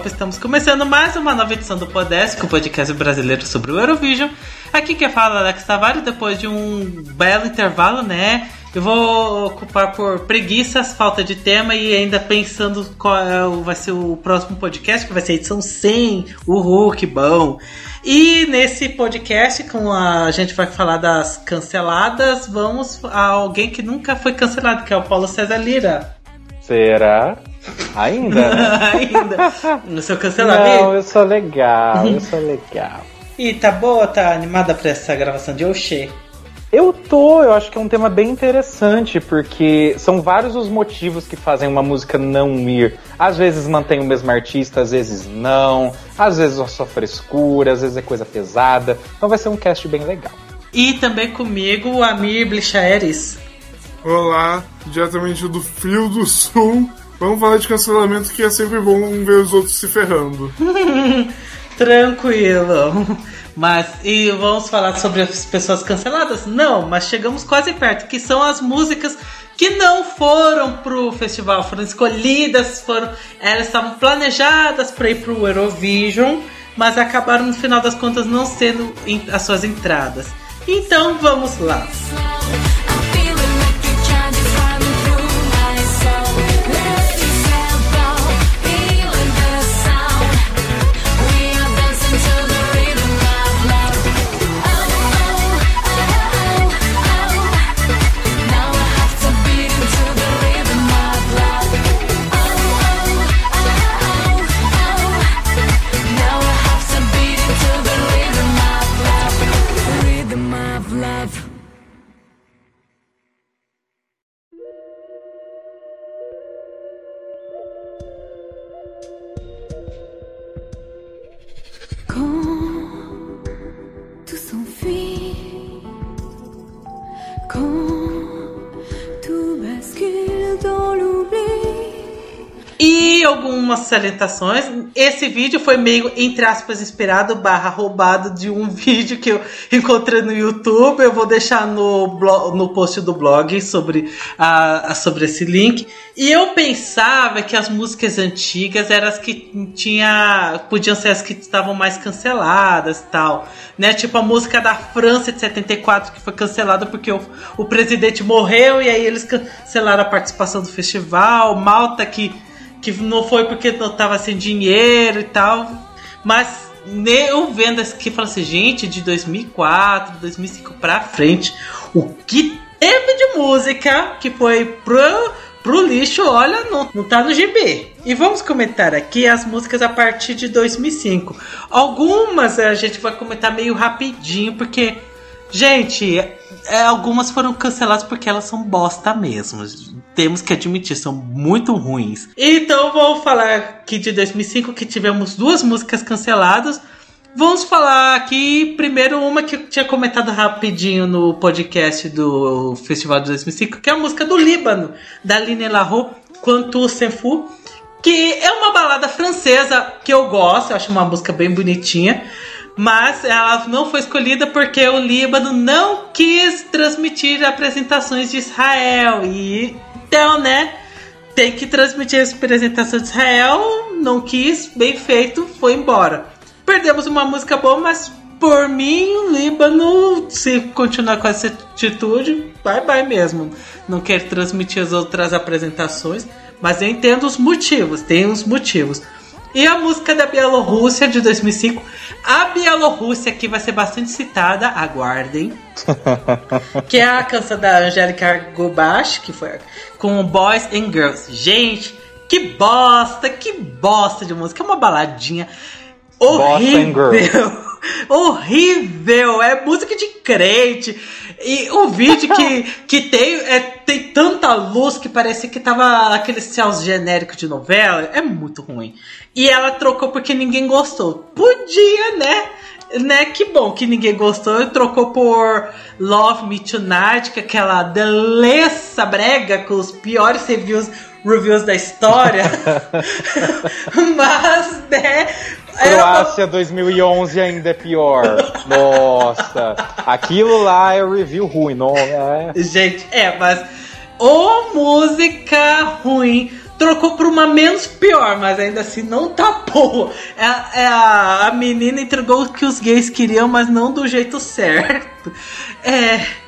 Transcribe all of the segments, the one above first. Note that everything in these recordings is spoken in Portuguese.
Europe! Estamos começando mais uma nova edição do Podesc, o podcast brasileiro sobre o Eurovision. Aqui quem fala é Alex Tavares, depois de um belo intervalo, né? Eu vou ocupar por preguiças, falta de tema e ainda pensando qual é vai ser o próximo podcast, que vai ser a edição 100. Uhul, que bom! E nesse podcast, com a gente vai falar das canceladas, vamos a alguém que nunca foi cancelado, que é o Paulo César Lira. Será? Ainda? Né? Ainda. No seu cancelamento? Não, eu sou legal, eu sou legal. E tá boa, tá animada pra essa gravação de Oxê? Eu tô, eu acho que é um tema bem interessante, porque são vários os motivos que fazem uma música não ir. Às vezes mantém o mesmo artista, às vezes não, às vezes é só frescura, às vezes é coisa pesada. Então vai ser um cast bem legal. E também comigo, o Amir Blichaeres. Olá, diretamente do Frio do Sul. Vamos falar de cancelamento que é sempre bom ver os outros se ferrando. Tranquilo. Mas e vamos falar sobre as pessoas canceladas? Não, mas chegamos quase perto, que são as músicas que não foram pro festival, foram escolhidas, foram elas estavam planejadas para ir pro Eurovision, mas acabaram no final das contas não sendo as suas entradas. Então vamos lá. Algumas salientações. Esse vídeo foi meio, entre aspas, inspirado barra roubado de um vídeo que eu encontrei no YouTube. Eu vou deixar no, blog, no post do blog sobre, a, sobre esse link. E eu pensava que as músicas antigas eram as que tinha, podiam ser as que estavam mais canceladas tal. Né? Tipo a música da França de 74 que foi cancelada porque o, o presidente morreu e aí eles cancelaram a participação do festival. Malta que que não foi porque não tava sem dinheiro e tal. Mas eu vendo aqui, falo assim, gente, de 2004, 2005 pra frente, o que teve de música que foi pro, pro lixo, olha, não, não tá no GB. E vamos comentar aqui as músicas a partir de 2005. Algumas a gente vai comentar meio rapidinho, porque, gente, é, algumas foram canceladas porque elas são bosta mesmo temos que admitir, são muito ruins. Então vou falar aqui de 2005 que tivemos duas músicas canceladas. Vamos falar aqui primeiro uma que eu tinha comentado rapidinho no podcast do Festival de 2005, que é a música do Líbano, da Line Larro, Quanto Senfu, que é uma balada francesa que eu gosto, eu acho uma música bem bonitinha. Mas ela não foi escolhida porque o Líbano não quis transmitir apresentações de Israel. E então, né? Tem que transmitir a apresentação de Israel. Não quis, bem feito, foi embora. Perdemos uma música boa, mas por mim, o Líbano, se continuar com essa atitude, bye bye mesmo. Não quer transmitir as outras apresentações, mas eu entendo os motivos, tem os motivos. E a música da Bielorrússia de 2005. A Bielorrússia aqui vai ser bastante citada, aguardem. que é a canção da Angélica Gubash, que foi com Boys and Girls. Gente, que bosta, que bosta de música. É uma baladinha horrível. Horrível, é música de crente. E o vídeo que, que tem é, tem tanta luz que parece que tava aquele céu genérico de novela. É muito ruim. E ela trocou porque ninguém gostou. Podia, né? Né, que bom que ninguém gostou. Trocou por Love Me Tonight, que é aquela delícia brega com os piores reviews, reviews da história. Mas, né, Croácia 2011 ainda é pior. Nossa, aquilo lá é review ruim, não é? Gente, é, mas ou música ruim trocou por uma menos pior, mas ainda assim não tá boa. É, é a, a menina entregou o que os gays queriam, mas não do jeito certo. É.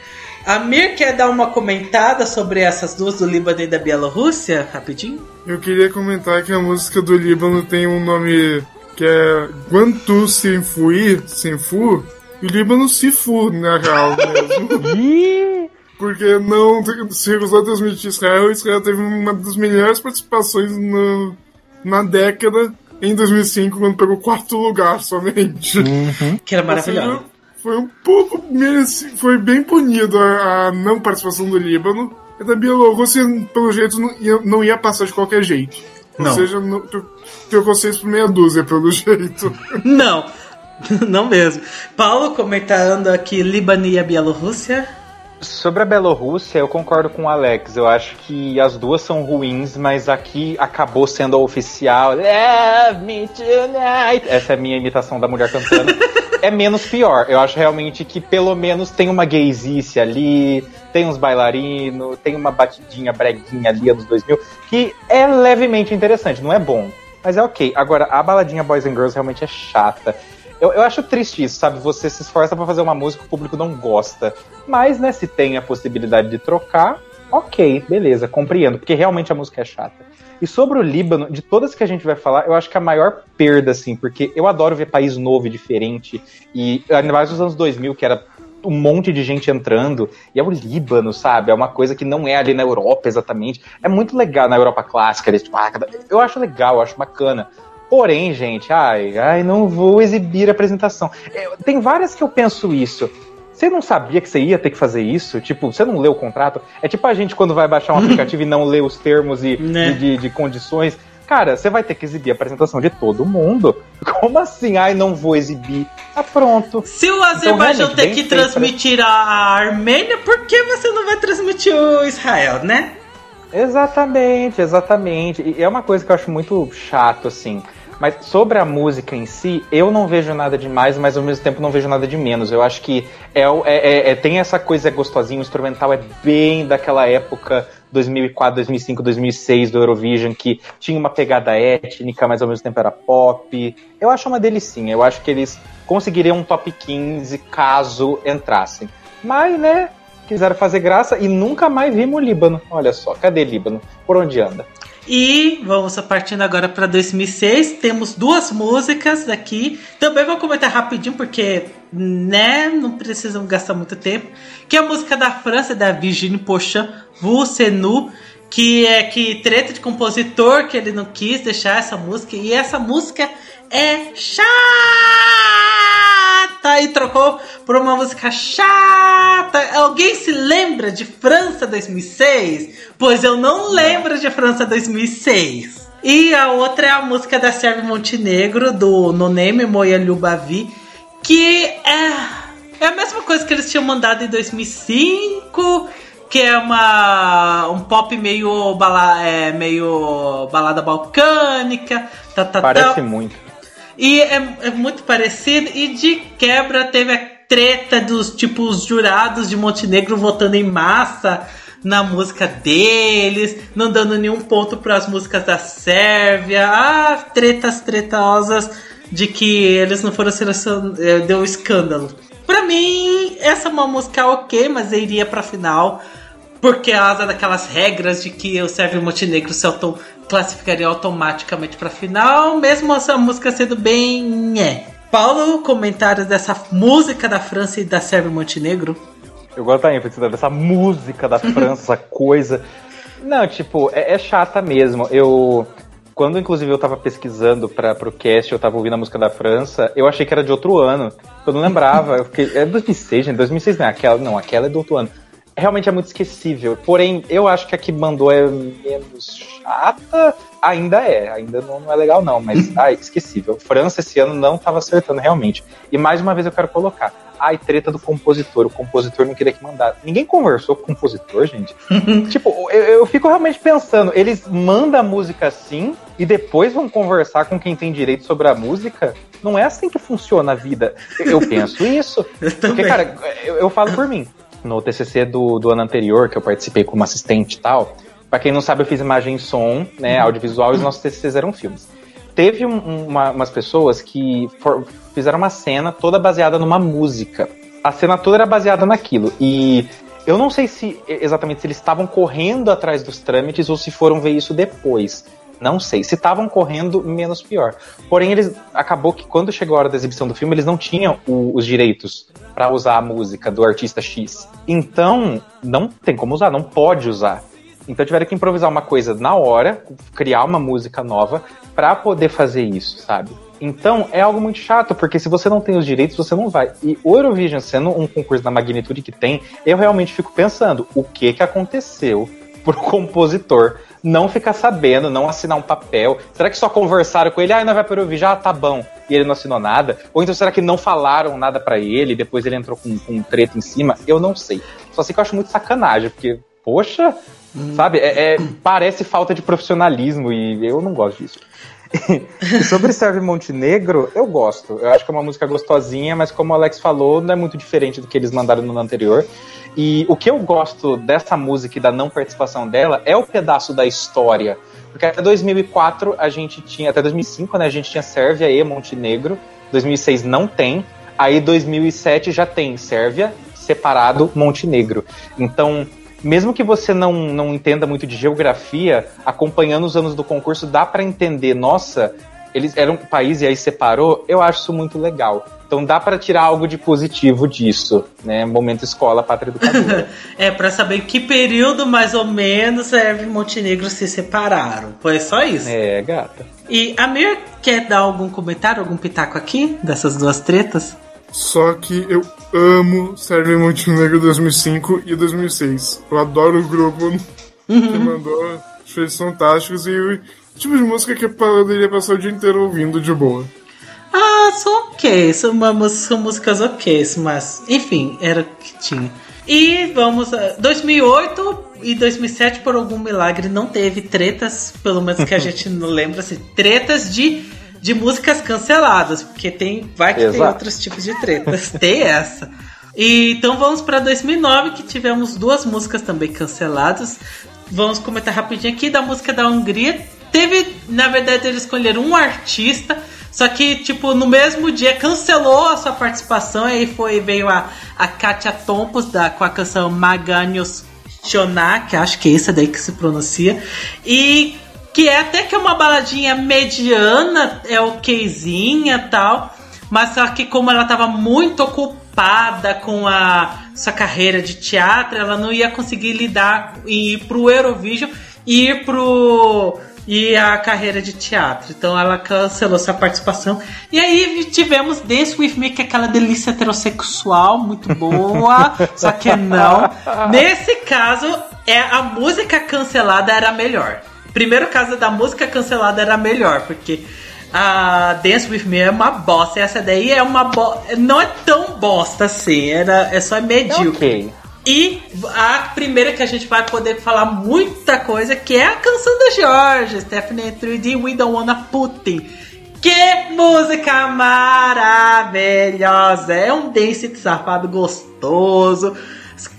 A Mir quer dar uma comentada sobre essas duas do Líbano e da Bielorrússia, rapidinho? Eu queria comentar que a música do Líbano tem um nome que é Guantu Sinfui, Sinfu, e o Líbano Sifu, na real mesmo. Porque não se recusou a transmitir Israel, Israel teve uma das melhores participações no, na década em 2005, quando pegou quarto lugar somente. Uhum. Que era maravilhoso foi um pouco foi bem punido a, a, não participação do Líbano. E da Bielorrússia, pelo jeito, não ia, não ia passar de qualquer jeito. Não. Ou seja, não, trocou seis por meia dúzia, pelo jeito. Não, não mesmo. Paulo comentando aqui Líbano e a Bielorrússia. Sobre a Bielorrússia, eu concordo com o Alex. Eu acho que as duas são ruins, mas aqui acabou sendo a oficial. Love me tonight. Essa é a minha imitação da mulher cantando. é menos pior. Eu acho realmente que pelo menos tem uma gaysice ali, tem uns bailarinos, tem uma batidinha breguinha ali anos 2000, que é levemente interessante, não é bom, mas é ok. Agora, a baladinha Boys and Girls realmente é chata. Eu, eu acho triste isso, sabe? Você se esforça para fazer uma música que o público não gosta. Mas, né, se tem a possibilidade de trocar, ok, beleza, compreendo, porque realmente a música é chata. E sobre o Líbano, de todas que a gente vai falar, eu acho que a maior perda, assim, porque eu adoro ver país novo e diferente. E ainda mais nos anos 2000, que era um monte de gente entrando, e é o Líbano, sabe? É uma coisa que não é ali na Europa exatamente. É muito legal na Europa clássica, eles, tipo, ah, eu acho legal, eu acho bacana. Porém, gente, ai, ai, não vou exibir a apresentação. É, tem várias que eu penso isso. Você não sabia que você ia ter que fazer isso? Tipo, você não leu o contrato? É tipo a gente quando vai baixar um aplicativo e não lê os termos e, né? de, de condições. Cara, você vai ter que exibir a apresentação de todo mundo. Como assim? Ai, não vou exibir. Tá pronto. Se o Azerbaijão então, tem que transmitir a Armênia, por que você não vai transmitir o Israel, né? Exatamente, exatamente. E é uma coisa que eu acho muito chato, assim. Mas sobre a música em si, eu não vejo nada de mais, mas ao mesmo tempo não vejo nada de menos. Eu acho que é, é, é, é tem essa coisa gostosinha, o instrumental é bem daquela época 2004, 2005, 2006 do Eurovision, que tinha uma pegada étnica, mas ao mesmo tempo era pop. Eu acho uma delicinha. Eu acho que eles conseguiriam um top 15 caso entrassem. Mas, né, quiseram fazer graça e nunca mais vimos o Líbano. Olha só, cadê Líbano? Por onde anda? E vamos partindo agora para 2006. Temos duas músicas aqui. Também vou comentar rapidinho porque, né, não precisamos gastar muito tempo. Que é a música da França da Virginie Pochin, Vous nous, que é que treta de compositor que ele não quis deixar essa música e essa música é chata e trocou por uma música chata. Alguém se lembra de França 2006? Pois eu não lembro de França 2006. E a outra é a música da Sérvia Montenegro, do No Name Moia Ljubavi, que é, é a mesma coisa que eles tinham mandado em 2005 que é uma um pop meio, bala, é, meio balada balcânica. Tá, tá, Parece tá. muito. E é, é, muito parecido. E de quebra teve a treta dos tipos jurados de Montenegro votando em massa na música deles, não dando nenhum ponto para as músicas da Sérvia. Ah, tretas tretosas de que eles não foram selecionados. É, deu escândalo. Pra mim, essa é uma música ok, mas iria pra final. Porque asa daquelas regras de que o Sérvia e o Montenegro se auto classificaria automaticamente pra final, mesmo essa música sendo bem. É. Paulo, comentários dessa música da França e da Sérvia Montenegro? Eu gosto da ênfase dessa música da França, essa coisa. Não, tipo, é, é, chata mesmo. Eu. Quando, inclusive, eu tava pesquisando para pro cast, eu tava ouvindo a música da França, eu achei que era de outro ano. Eu não lembrava. Eu fiquei, é 2006, gente. 2006 não é aquela. Não, aquela é do outro ano realmente é muito esquecível. Porém, eu acho que a que mandou é menos chata. Ainda é, ainda não, não é legal não, mas ai, esquecível. França esse ano não estava acertando realmente. E mais uma vez eu quero colocar. Ai, treta do compositor. O compositor não queria que mandasse. Ninguém conversou com o compositor, gente. tipo, eu, eu fico realmente pensando, eles mandam a música assim e depois vão conversar com quem tem direito sobre a música? Não é assim que funciona a vida. Eu penso isso. Eu porque, cara, eu, eu falo por mim no TCC do, do ano anterior, que eu participei como assistente e tal, Pra quem não sabe, eu fiz imagem e som, né, uhum. audiovisual, e os nossos TCCs eram filmes. Teve um, uma, umas pessoas que for, fizeram uma cena toda baseada numa música. A cena toda era baseada naquilo. E eu não sei se exatamente se eles estavam correndo atrás dos trâmites ou se foram ver isso depois. Não sei. Se estavam correndo, menos pior. Porém, eles acabou que quando chegou a hora da exibição do filme, eles não tinham o, os direitos para usar a música do artista X. Então, não tem como usar, não pode usar. Então tiveram que improvisar uma coisa na hora, criar uma música nova para poder fazer isso, sabe? Então é algo muito chato, porque se você não tem os direitos, você não vai. E Eurovision sendo um concurso da magnitude que tem, eu realmente fico pensando, o que que aconteceu pro compositor não ficar sabendo, não assinar um papel? Será que só conversaram com ele? Ah, não vai para o Eurovision, ah, tá bom. E ele não assinou nada? Ou então será que não falaram nada para ele e depois ele entrou com, com um treta em cima? Eu não sei. Só sei que eu acho muito sacanagem, porque, poxa, hum. sabe, é, é, parece falta de profissionalismo e eu não gosto disso. e sobre Serve Montenegro, eu gosto. Eu acho que é uma música gostosinha, mas como o Alex falou, não é muito diferente do que eles mandaram no anterior. E o que eu gosto dessa música e da não participação dela é o pedaço da história. Porque até 2004 a gente tinha, até 2005, né, a gente tinha Sérvia e Montenegro. 2006 não tem. Aí 2007 já tem Sérvia separado Montenegro. Então, mesmo que você não, não entenda muito de geografia, acompanhando os anos do concurso, dá para entender, nossa, eles eram um país e aí separou, eu acho isso muito legal. Então dá para tirar algo de positivo disso, né? Momento escola, pátria educadora. é, para saber que período mais ou menos Sérvia e Montenegro se separaram. Foi só isso. É, gata. E a Mir quer dar algum comentário, algum pitaco aqui dessas duas tretas? Só que eu amo Sérvia Montenegro 2005 e 2006. Eu adoro o grupo que mandou. Fez fantásticos e tipo de música que eu poderia passar o dia inteiro ouvindo de boa. Ah, são ok, são, são músicas ok, mas enfim, era o que tinha. E vamos. 2008 e 2007, por algum milagre, não teve tretas, pelo menos que a gente não lembra, assim, tretas de de músicas canceladas, porque tem vai que Exato. tem outros tipos de tretas. tem essa. E, então vamos para 2009 que tivemos duas músicas também canceladas. Vamos comentar rapidinho aqui da música da Hungria. Teve, na verdade, eles escolheram um artista, só que tipo no mesmo dia cancelou a sua participação. E aí foi veio a, a Katia Tompos da com a canção Maganios Chonak, acho que é essa daí que se pronuncia. E que é até que é uma baladinha mediana, é okzinha tal, mas só que como ela estava muito ocupada com a sua carreira de teatro, ela não ia conseguir lidar e ir pro Eurovision e ir pro e a carreira de teatro. Então ela cancelou sua participação. E aí tivemos Dance With Me, que é aquela delícia heterossexual muito boa, só que não. Nesse caso, é a música cancelada era melhor primeiro caso da música cancelada era melhor, porque a Dance With Me é uma bosta. Essa daí é uma bosta. Não é tão bosta assim, era, é só medíocre. Okay. E a primeira que a gente vai poder falar muita coisa, que é a canção da Georgia, Stephanie 3D, We Don't Wanna Putin. Que música maravilhosa! É um dance safado gostoso,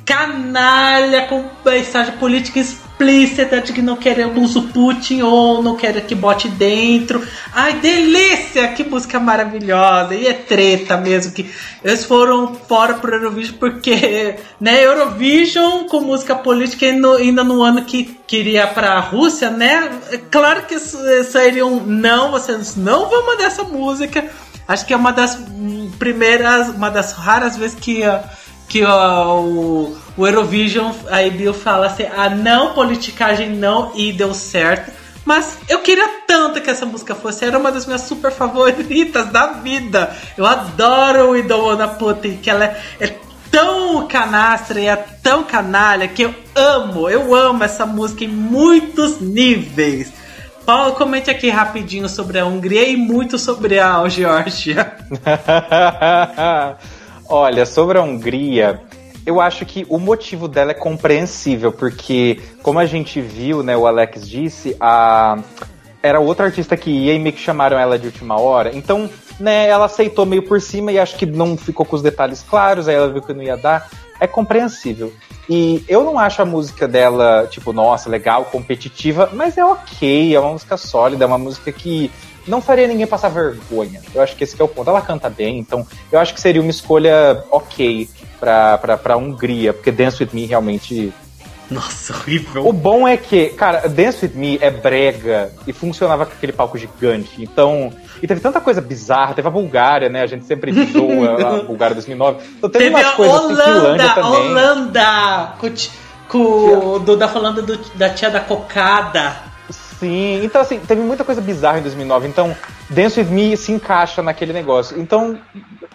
canalha com mensagem política explícita de que não queremos o Putin ou não quer que bote dentro. Ai, delícia! Que música maravilhosa! E é treta mesmo que eles foram fora pro Eurovision porque, né, Eurovision com música política ainda no ano que queria para a Rússia, né? É claro que sairiam não, vocês não vão mandar essa música. Acho que é uma das primeiras, uma das raras vezes que que o o Eurovision, aí Bill fala assim: ah, não, politicagem não, e deu certo. Mas eu queria tanto que essa música fosse, era uma das minhas super favoritas da vida. Eu adoro o Idolona Putin, que ela é, é tão canastra e é tão canalha que eu amo, eu amo essa música em muitos níveis. Paulo, comente aqui rapidinho sobre a Hungria e muito sobre a Geórgia. Olha, sobre a Hungria, eu acho que o motivo dela é compreensível, porque, como a gente viu, né, o Alex disse, a... era outra artista que ia e meio que chamaram ela de última hora. Então, né, ela aceitou meio por cima e acho que não ficou com os detalhes claros, aí ela viu que não ia dar. É compreensível. E eu não acho a música dela, tipo, nossa, legal, competitiva, mas é ok, é uma música sólida, é uma música que não faria ninguém passar vergonha. Eu acho que esse que é o ponto. Ela canta bem, então eu acho que seria uma escolha ok pra, pra, pra Hungria, porque Dance With Me realmente nossa, horrível. O bom é que, cara, Dance With Me é brega e funcionava com aquele palco gigante. Então. E teve tanta coisa bizarra. Teve a Bulgária, né? A gente sempre zoa a Bulgária 2009. Então teve, teve umas a coisas Holanda, assim, Finlândia também. Holanda! Com, com do, da falando do, da tia da cocada. Sim, então assim, teve muita coisa bizarra em 2009. Então, Dance With Me se encaixa naquele negócio. Então,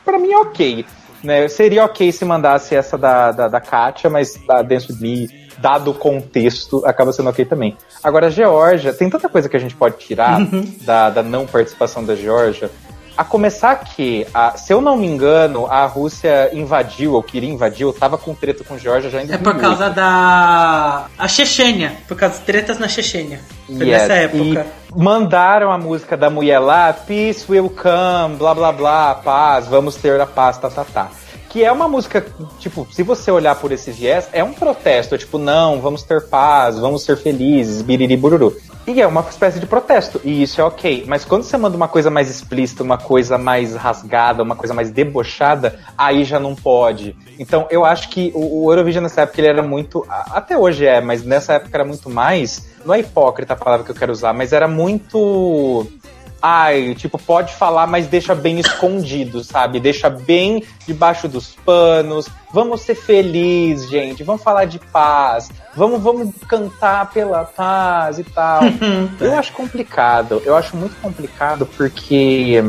para mim é ok. Né? Seria ok se mandasse essa da, da, da Katia, mas a Dance With Me dado o contexto, acaba sendo ok também. Agora, a Geórgia, tem tanta coisa que a gente pode tirar uhum. da, da não participação da Geórgia. A começar que, a, se eu não me engano, a Rússia invadiu, ou queria invadir, ou tava com treta com Geórgia já em 2008. É por causa da... a Chechênia, por causa das tretas na Chechênia. Foi yes. nessa época. E mandaram a música da mulher lá, Peace will come, blá blá blá, paz, vamos ter a paz, tá, tá, tá que é uma música, tipo, se você olhar por esses viés, é um protesto, é tipo, não, vamos ter paz, vamos ser felizes, biriri bururu. E é uma espécie de protesto, e isso é ok. Mas quando você manda uma coisa mais explícita, uma coisa mais rasgada, uma coisa mais debochada, aí já não pode. Então eu acho que o, o Eurovision nessa época ele era muito. Até hoje é, mas nessa época era muito mais. Não é hipócrita a palavra que eu quero usar, mas era muito ai, tipo, pode falar, mas deixa bem escondido, sabe? Deixa bem debaixo dos panos. Vamos ser felizes, gente. Vamos falar de paz. Vamos, vamos cantar pela paz e tal. eu acho complicado. Eu acho muito complicado porque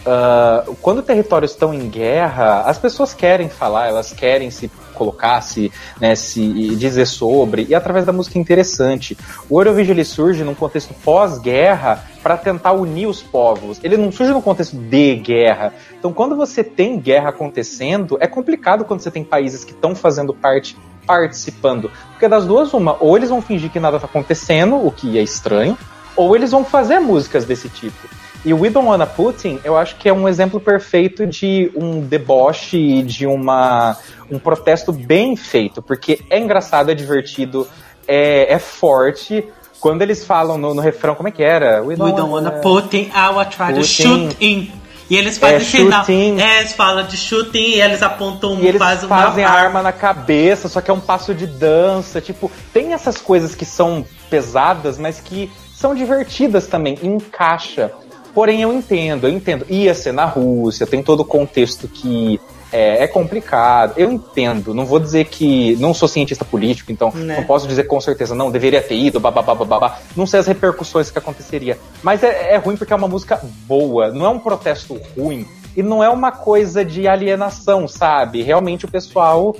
uh, quando territórios estão em guerra, as pessoas querem falar, elas querem se colocar, se, né, se dizer sobre, e através da música interessante. O Eurovision ele surge num contexto pós-guerra para tentar unir os povos. Ele não surge no contexto de guerra. Então, quando você tem guerra acontecendo, é complicado quando você tem países que estão fazendo parte participando. Porque das duas, uma, ou eles vão fingir que nada está acontecendo, o que é estranho, ou eles vão fazer músicas desse tipo. E o We Don't Wanna Putin, eu acho que é um exemplo perfeito de um deboche e de uma, um protesto bem feito, porque é engraçado, é divertido, é, é forte. Quando eles falam no, no refrão, como é que era? We don't, We don't wanna, wanna Putin, I will try to shoot in. E eles fazem é, sinal. É, eles falam de shooting e eles apontam e eles faz fazem a arma na cabeça, só que é um passo de dança. Tipo, tem essas coisas que são pesadas, mas que são divertidas também. Encaixa. Porém, eu entendo, eu entendo. Ia ser na Rússia, tem todo o contexto que é, é, complicado. Eu entendo. Não vou dizer que. Não sou cientista político, então né? não posso dizer com certeza, não, deveria ter ido, babá, babá. Não sei as repercussões que aconteceria. Mas é, é ruim porque é uma música boa, não é um protesto ruim. E não é uma coisa de alienação, sabe? Realmente o pessoal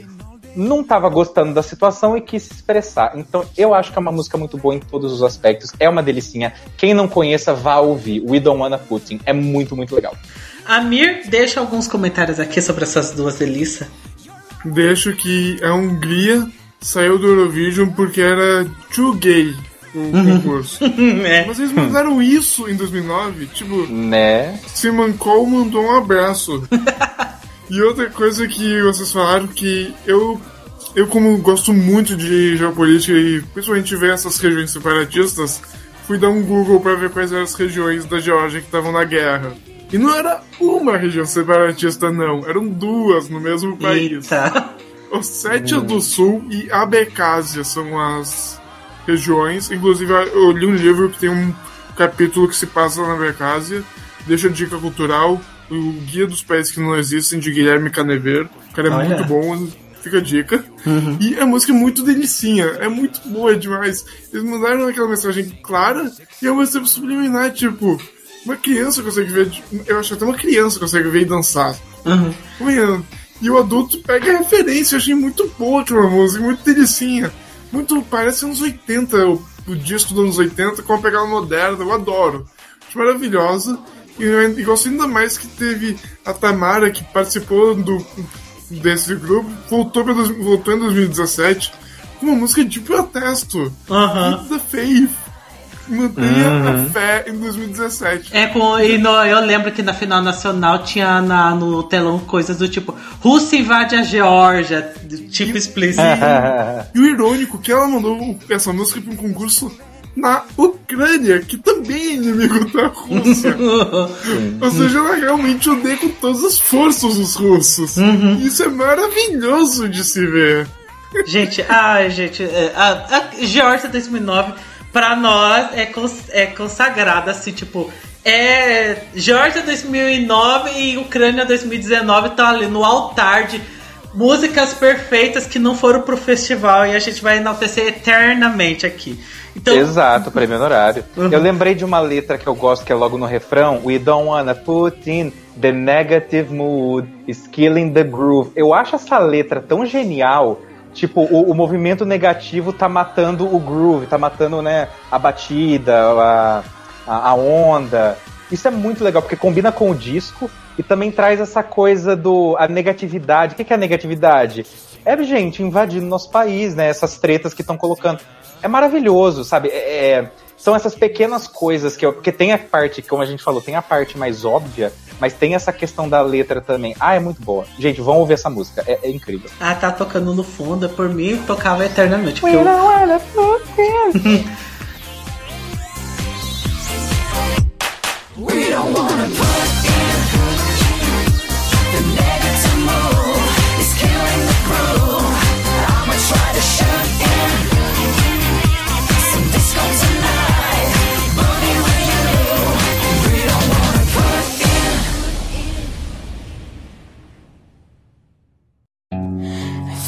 não estava gostando da situação e quis se expressar. Então eu acho que é uma música muito boa em todos os aspectos. É uma delicinha. Quem não conheça, vá ouvir. We Don't Wanna Putin. É muito, muito legal. Amir, deixa alguns comentários aqui sobre essas duas delícias. Deixo que a Hungria saiu do Eurovision porque era too gay o uhum. concurso. é. Mas eles mandaram isso em 2009. Tipo, né? Simon Cole mandou um abraço. E outra coisa que vocês falaram que eu, eu como gosto muito de geopolítica e principalmente ver essas regiões separatistas, fui dar um Google para ver quais eram as regiões da Geórgia que estavam na guerra. E não era uma região separatista, não. Eram duas no mesmo país. Eita. Ossétia hum. do Sul e Abecásia são as regiões. Inclusive, eu li um livro que tem um capítulo que se passa na Abecásia. Deixa dica cultural o Guia dos Países que Não Existem, de Guilherme Canever. O cara é Olha. muito bom, fica a dica. Uhum. E a música é muito delicinha, é muito boa demais. Eles mandaram aquela mensagem clara e é uma mensagem subliminar, tipo, uma criança consegue ver, eu acho que até uma criança consegue ver e dançar. Uhum. E o adulto pega a referência, eu achei muito boa aquela música, muito delicinha. Muito, parece anos 80, o, o disco dos anos 80 com a pegada moderna, eu adoro. Acho maravilhosa. E eu gosto ainda mais que teve a Tamara, que participou do, desse grupo, voltou, pra, voltou em 2017 com uma música de protesto. Uhum. The Faith. Mantenha uhum. a fé em 2017. É, com, e no, eu lembro que na final nacional tinha na, no telão coisas do tipo Rússia invade a Geórgia, tipo explícito. e o irônico que ela mandou essa música para um concurso na Ucrânia, que também é inimigo da Rússia. Ou seja, ela realmente odeia com todas as forças os russos. Uhum. Isso é maravilhoso de se ver. Gente, ai, gente, é, a, a Georgia 2009, pra nós, é, cons, é consagrada, assim, tipo, é Georgia 2009 e Ucrânia 2019 estão ali no altar de músicas perfeitas que não foram pro festival e a gente vai enaltecer eternamente aqui. Então... Exato, prêmio honorário. Uhum. Eu lembrei de uma letra que eu gosto, que é logo no refrão: We don't wanna put in the negative mood, is killing the groove. Eu acho essa letra tão genial. Tipo, o, o movimento negativo tá matando o groove, tá matando, né, a batida, a, a, a onda. Isso é muito legal, porque combina com o disco e também traz essa coisa do a negatividade. O que é a negatividade? É gente invadindo nosso país, né? Essas tretas que estão colocando é maravilhoso, sabe? É, é, são essas pequenas coisas que eu, porque tem a parte, como a gente falou, tem a parte mais óbvia, mas tem essa questão da letra também. Ah, é muito boa. Gente, vão ouvir essa música, é, é incrível. Ah, tá tocando no fundo, por mim tocava eternamente. Eu...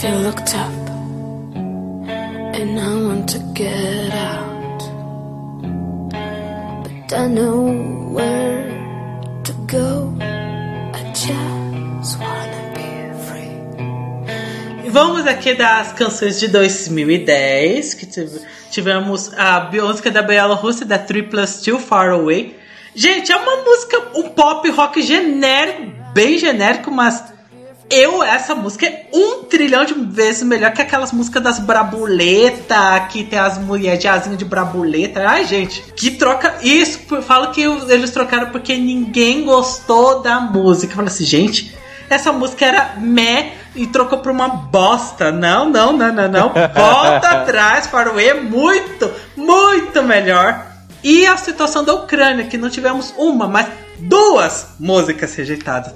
feel looked up and I want to get out. But I know Vamos aqui das canções de 2010, que tivemos a música da Bielorrússia, da 3 Plus 2 Far Away. Gente, é uma música, um pop rock genérico, bem genérico, mas eu, essa música é um trilhão de vezes melhor que aquelas músicas das brabuleta, que tem as mulheres de asinha de brabuleta. Ai, gente, que troca. Isso, falo que eles trocaram porque ninguém gostou da música. Fala assim, gente, essa música era meh e trocou pra uma bosta. Não, não, não, não, não. Volta atrás, Faroe é muito, muito melhor. E a situação da Ucrânia, que não tivemos uma, mas duas músicas rejeitadas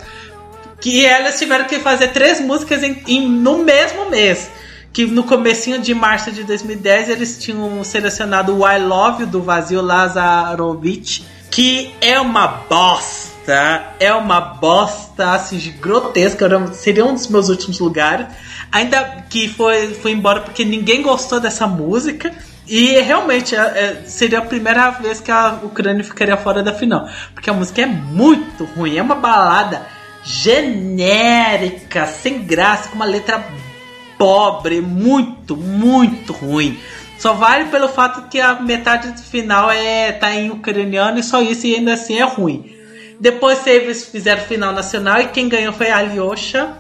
que elas tiveram que fazer três músicas em, em, no mesmo mês. Que no comecinho de março de 2010 eles tinham selecionado o I Love You do Vazio Lazarovich, que é uma bosta, é uma bosta assim, grotesca, seria um dos meus últimos lugares. Ainda que foi, foi embora porque ninguém gostou dessa música. E realmente é, é, seria a primeira vez que a Ucrânia ficaria fora da final. Porque a música é muito ruim, é uma balada genérica, sem graça, com uma letra pobre, muito, muito ruim. Só vale pelo fato que a metade final é tá em ucraniano e só isso e ainda assim é ruim. Depois eles fizeram final nacional e quem ganhou foi a Alyosha.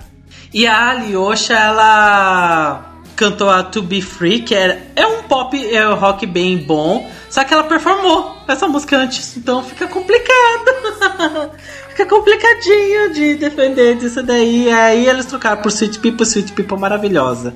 E a Alyosha, ela cantou a To Be Free, que é, é um pop é um rock bem bom, só que ela performou essa música antes, então fica complicado. fica complicadinho de defender disso daí. Aí eles trocaram por Sweet People, Sweet People maravilhosa.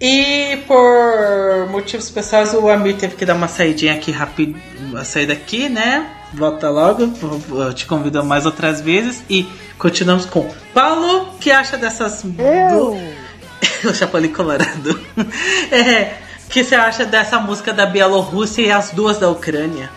E por motivos pessoais, o Amir teve que dar uma saidinha aqui rápido, uma saída aqui, né? Volta logo, eu te convido mais outras vezes e continuamos com Paulo, que acha dessas eu. o Chapolin Colorado. é, que você acha dessa música da Bielorrússia e as duas da Ucrânia?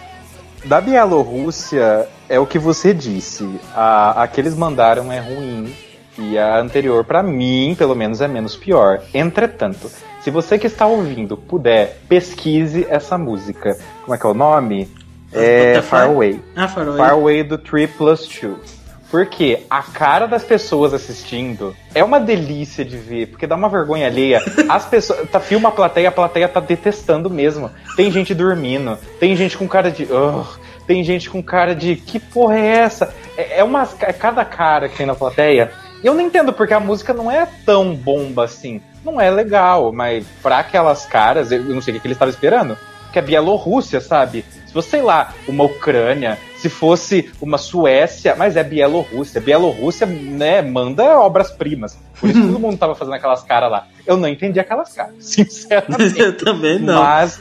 Da Bielorrússia, é o que você disse. A, a que eles mandaram é ruim. E a anterior, para mim, pelo menos, é menos pior. Entretanto, se você que está ouvindo puder, pesquise essa música. Como é que é o nome? É Far Away. Ah, Far Away. Far Away do 3 Plus 2. Porque a cara das pessoas assistindo é uma delícia de ver, porque dá uma vergonha alheia. As pessoas. Tá, filma a plateia, a plateia tá detestando mesmo. Tem gente dormindo, tem gente com cara de. Uh, tem gente com cara de que porra é essa? É, é uma é cada cara que tem na plateia. Eu não entendo porque a música não é tão bomba assim. Não é legal, mas para aquelas caras, eu não sei o que ele estava esperando. Que é Bielorrússia, sabe? Se fosse, sei lá, uma Ucrânia, se fosse uma Suécia, mas é Bielorrússia. Bielorrússia, né, manda obras-primas. Por isso todo mundo tava fazendo aquelas caras lá. Eu não entendi aquelas caras, sinceramente. Eu também não. Mas,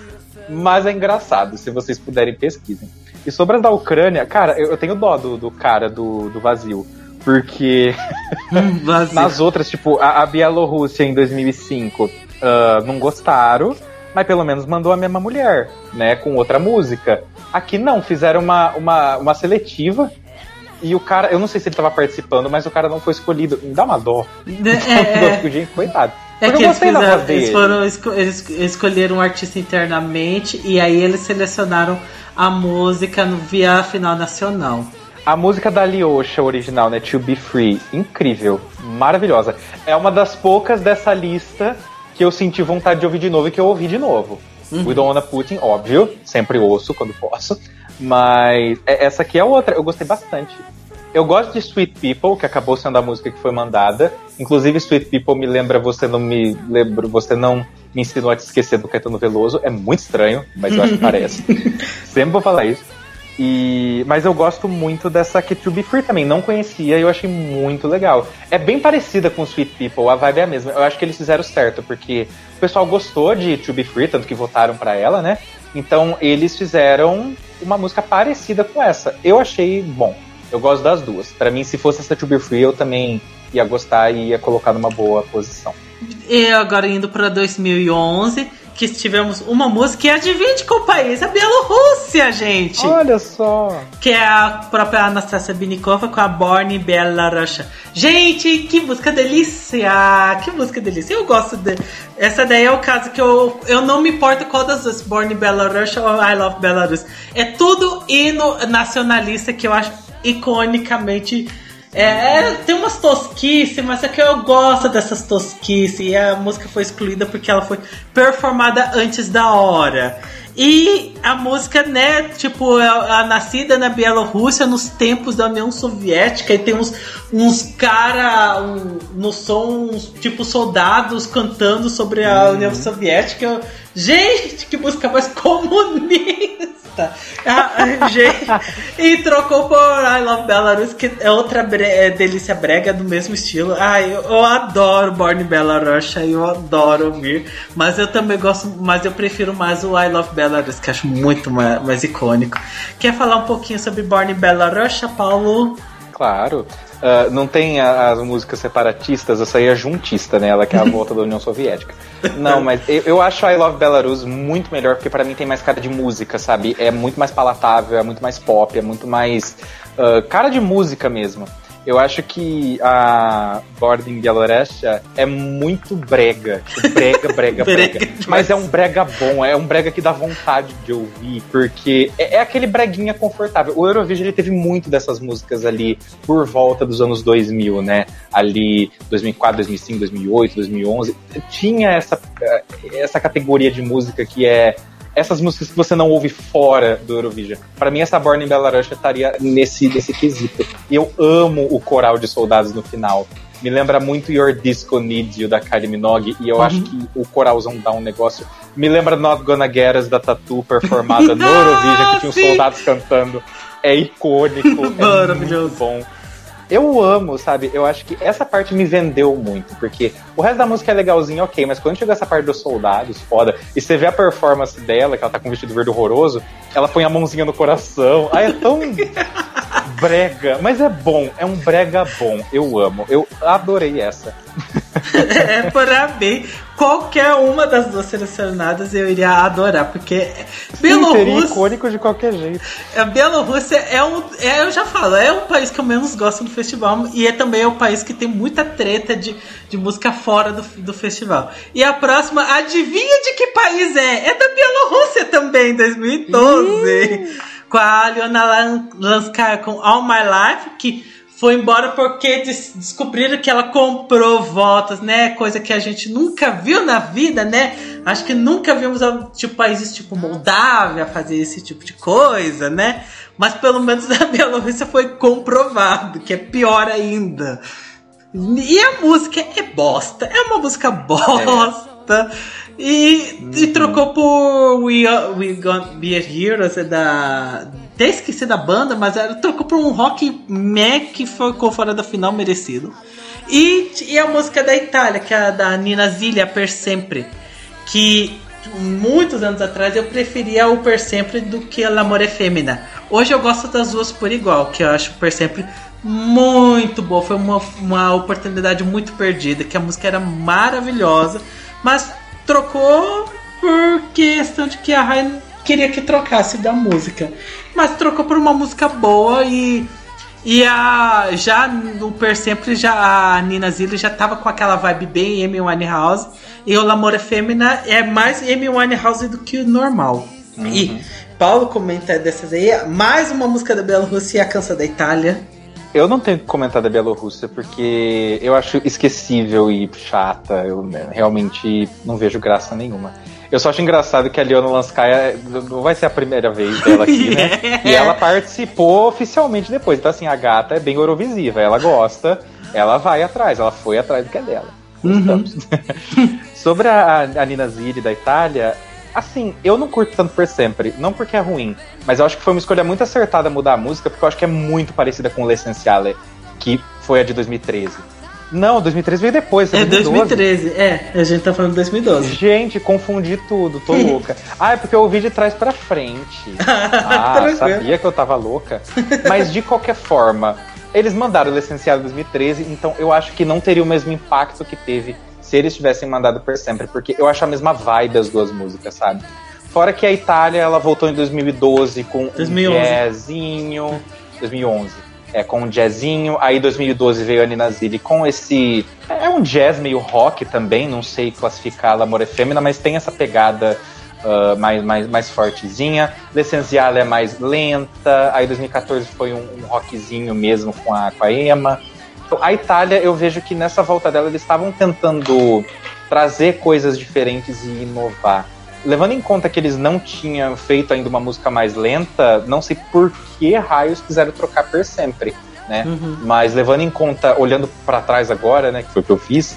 mas é engraçado, se vocês puderem pesquisem. E sobre as da Ucrânia, cara, eu, eu tenho dó do, do cara do, do vazio. Porque Hum, vazio. nas outras, tipo, a, a Bielorrússia em 2005 ah, não gostaram, mas pelo menos mandou a mesma mulher, né? Com outra música. Aqui não, fizeram uma, uma, uma seletiva. E o cara, eu não sei se ele tava participando, mas o cara não foi escolhido. Me dá uma dó. É, é, Gente, coitado. É que eles, fizeram, eles, foram, eles escolheram um artista internamente e aí eles selecionaram a música no via final nacional. A música da Lyosha original, né? To Be Free, incrível, maravilhosa. É uma das poucas dessa lista que eu senti vontade de ouvir de novo e que eu ouvi de novo. We Don't Wanna Putin, óbvio, sempre ouço quando posso. Mas é- essa aqui é outra, eu gostei bastante. Eu gosto de Sweet People, que acabou sendo a música que foi mandada. Inclusive, Sweet People me lembra Você Não Me lembro, Você Não Me Ensinou a Te Esquecer do Caetano Veloso. É muito estranho, mas eu acho que parece. Sempre vou falar isso. E, mas eu gosto muito dessa aqui, To Be Free também. Não conhecia e eu achei muito legal. É bem parecida com Sweet People, a vibe é a mesma. Eu acho que eles fizeram certo, porque o pessoal gostou de To Be Free, tanto que votaram pra ela, né? Então eles fizeram uma música parecida com essa. Eu achei bom. Eu gosto das duas. Pra mim, se fosse essa To Be Free, eu também ia gostar e ia colocar numa boa posição. E agora indo para 2011, que tivemos uma música e adivinha de qual país? A Bielorrússia, gente! Olha só! Que é a própria Anastasia Binikova com a Born in Belarus. Gente, que música delícia! Que música delícia! Eu gosto de. Essa daí é o caso que eu, eu não me importo qual das duas, Born in Belarus ou I Love Belarus. É tudo hino nacionalista que eu acho iconicamente. É, é, tem umas tosquices, mas é que eu gosto dessas tosquices. E a música foi excluída porque ela foi performada antes da hora. E a música, né, tipo, é a, nascida na Bielorrússia nos tempos da União Soviética e tem uns, uns cara um, no som, uns, tipo soldados cantando sobre a União Soviética. Eu, gente, que música mais comunista! Ah, ah, e trocou por I Love Belarus, que é outra bre é delícia brega do mesmo estilo. Ai, eu, eu adoro Born Belarus, eu adoro ouvir, mas eu também gosto, mas eu prefiro mais o I Love Belarus, que acho muito mais, mais icônico. Quer falar um pouquinho sobre Born Belarus, Paulo? Claro. Uh, não tem a, as músicas separatistas, essa aí é juntista, né? Ela que é a volta da União Soviética. Não, mas eu, eu acho I Love Belarus muito melhor, porque para mim tem mais cara de música, sabe? É muito mais palatável, é muito mais pop, é muito mais uh, cara de música mesmo. Eu acho que a Born in Bielorussia é muito brega. Brega, brega, brega. Brega Mas é um brega bom, é um brega que dá vontade de ouvir, porque é, é aquele breguinha confortável. O Eurovision ele teve muito dessas músicas ali por volta dos anos 2000, né? Ali 2004, 2005, 2008, 2011. Tinha essa, essa categoria de música que é essas músicas que você não ouve fora do Eurovision. Para mim, essa Born in Belarus estaria nesse, nesse quesito. E eu amo o coral de soldados no final. Me lembra muito Your Disco Needs You, da Kylie Minogue, e eu uhum. acho que o coralzão dá um negócio. Me lembra Not Gonna Get Us, da Tatu, performada no Eurovision, que tinha os soldados cantando. É icônico, é Maravilhoso. muito bom. Eu amo, sabe? Eu acho que essa parte me vendeu muito, porque o resto da música é legalzinho, ok, mas quando chega essa parte dos soldados, foda, e você vê a performance dela, que ela tá com um vestido verde horroroso, ela põe a mãozinha no coração. Ai, é tão brega, mas é bom, é um brega bom. Eu amo, eu adorei essa. é, para mim, qualquer uma das duas selecionadas eu iria adorar, porque Bielorrússia. icônico de qualquer jeito. A Bielorrússia é um. É, eu já falo, é o país que eu menos gosto do festival e é também o país que tem muita treta de, de música fora do, do festival. E a próxima, adivinha de que país é? É da Bielorrússia também, 2012. Com a Aliona Lanskar com All My Life, que foi embora porque des descobriram que ela comprou votos, né? Coisa que a gente nunca viu na vida, né? Acho que nunca vimos tipo, países tipo Moldávia fazer esse tipo de coisa, né? Mas pelo menos na Bielorrússia foi comprovado, que é pior ainda. E a música é bosta, é uma música bosta. É. E, e trocou por We, We Gonna Be Heroes é da. Até esqueci da banda, mas era, trocou por um rock meh que ficou fora da final merecido. E, e a música da Itália, que é a da Nina Zilli, a Per Sempre. Que muitos anos atrás eu preferia o Per Sempre do que a L'Amore Femmina. Hoje eu gosto das duas por igual, que eu acho o Per Sempre muito boa. Foi uma, uma oportunidade muito perdida, que a música era maravilhosa, mas trocou por questão de que a Rai queria que trocasse da música. Mas trocou por uma música boa e e a já no Per Sempre já a Nina Zilli já tava com aquela vibe bem Amy Winehouse e o L'Amore Femmina é mais Amy Winehouse do que o normal. Uhum. E Paulo comenta dessas aí, mais uma música da Bielorrússia, a Cansa da Itália. Eu não tenho que comentar da Bielorrússia porque eu acho esquecível e chata. Eu realmente não vejo graça nenhuma. Eu só acho engraçado que a Leona Lanskaya não vai ser a primeira vez dela aqui, né? E ela participou oficialmente depois. Então, assim, a gata é bem Eurovisiva. Ela gosta, ela vai atrás, ela foi atrás do que é dela. Uhum. Sobre a, a Nina Zilli da Itália, assim, eu não curto tanto por sempre. Não porque é ruim, mas eu acho que foi uma escolha muito acertada mudar a música, porque eu acho que é muito parecida com o L'Essentiale, que foi a de 2013. Não, 2013 veio depois. É 2013, é. A gente tá falando de 2012. Gente, confundi tudo, tô louca. Ah, é porque eu ouvi de trás para frente. ah, sabia que eu tava louca. Mas de qualquer forma, eles mandaram o licenciado 2013, então eu acho que não teria o mesmo impacto que teve se eles tivessem mandado por sempre, porque eu acho a mesma vibe as duas músicas, sabe? Fora que a Itália, ela voltou em 2012 com 2011. um jazzinho. 2011 é, com um jazzinho. Aí 2012 veio a Nina Zilli com esse. É um jazz meio rock também, não sei classificar L'Amore Fêmea, mas tem essa pegada uh, mais, mais, mais fortezinha. L'essencial é mais lenta. Aí 2014 foi um, um rockzinho mesmo com a, com a Emma. Então, a Itália, eu vejo que nessa volta dela eles estavam tentando trazer coisas diferentes e inovar levando em conta que eles não tinham feito ainda uma música mais lenta, não sei por que raios quiseram trocar per sempre, né? Uhum. Mas levando em conta, olhando para trás agora, né, que foi o que eu fiz,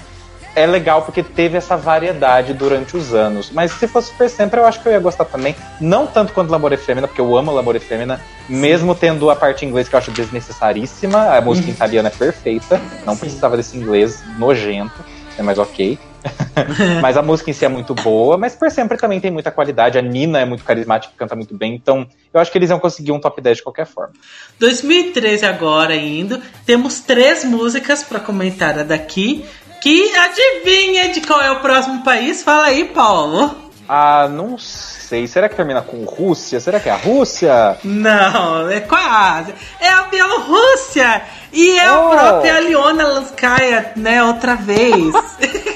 é legal porque teve essa variedade durante os anos. Mas se fosse per sempre, eu acho que eu ia gostar também. Não tanto quanto L'Amore Fêmea, porque eu amo L'Amore Fêmea, mesmo tendo a parte em inglês que eu acho desnecessaríssima. A música uhum. italiana é perfeita, não Sim. precisava desse inglês nojento, é mais ok. mas a música em si é muito boa, mas por sempre também tem muita qualidade. A Nina é muito carismática, canta muito bem, então eu acho que eles iam conseguir um top 10 de qualquer forma. 2013 agora indo, temos três músicas para comentar daqui. Que adivinha de qual é o próximo país? Fala aí, Paulo. Ah, não sei. Será que termina com Rússia? Será que é a Rússia? Não, é quase. É a Bielorrússia! E é oh. a própria Aliona Lanskaya, né, outra vez.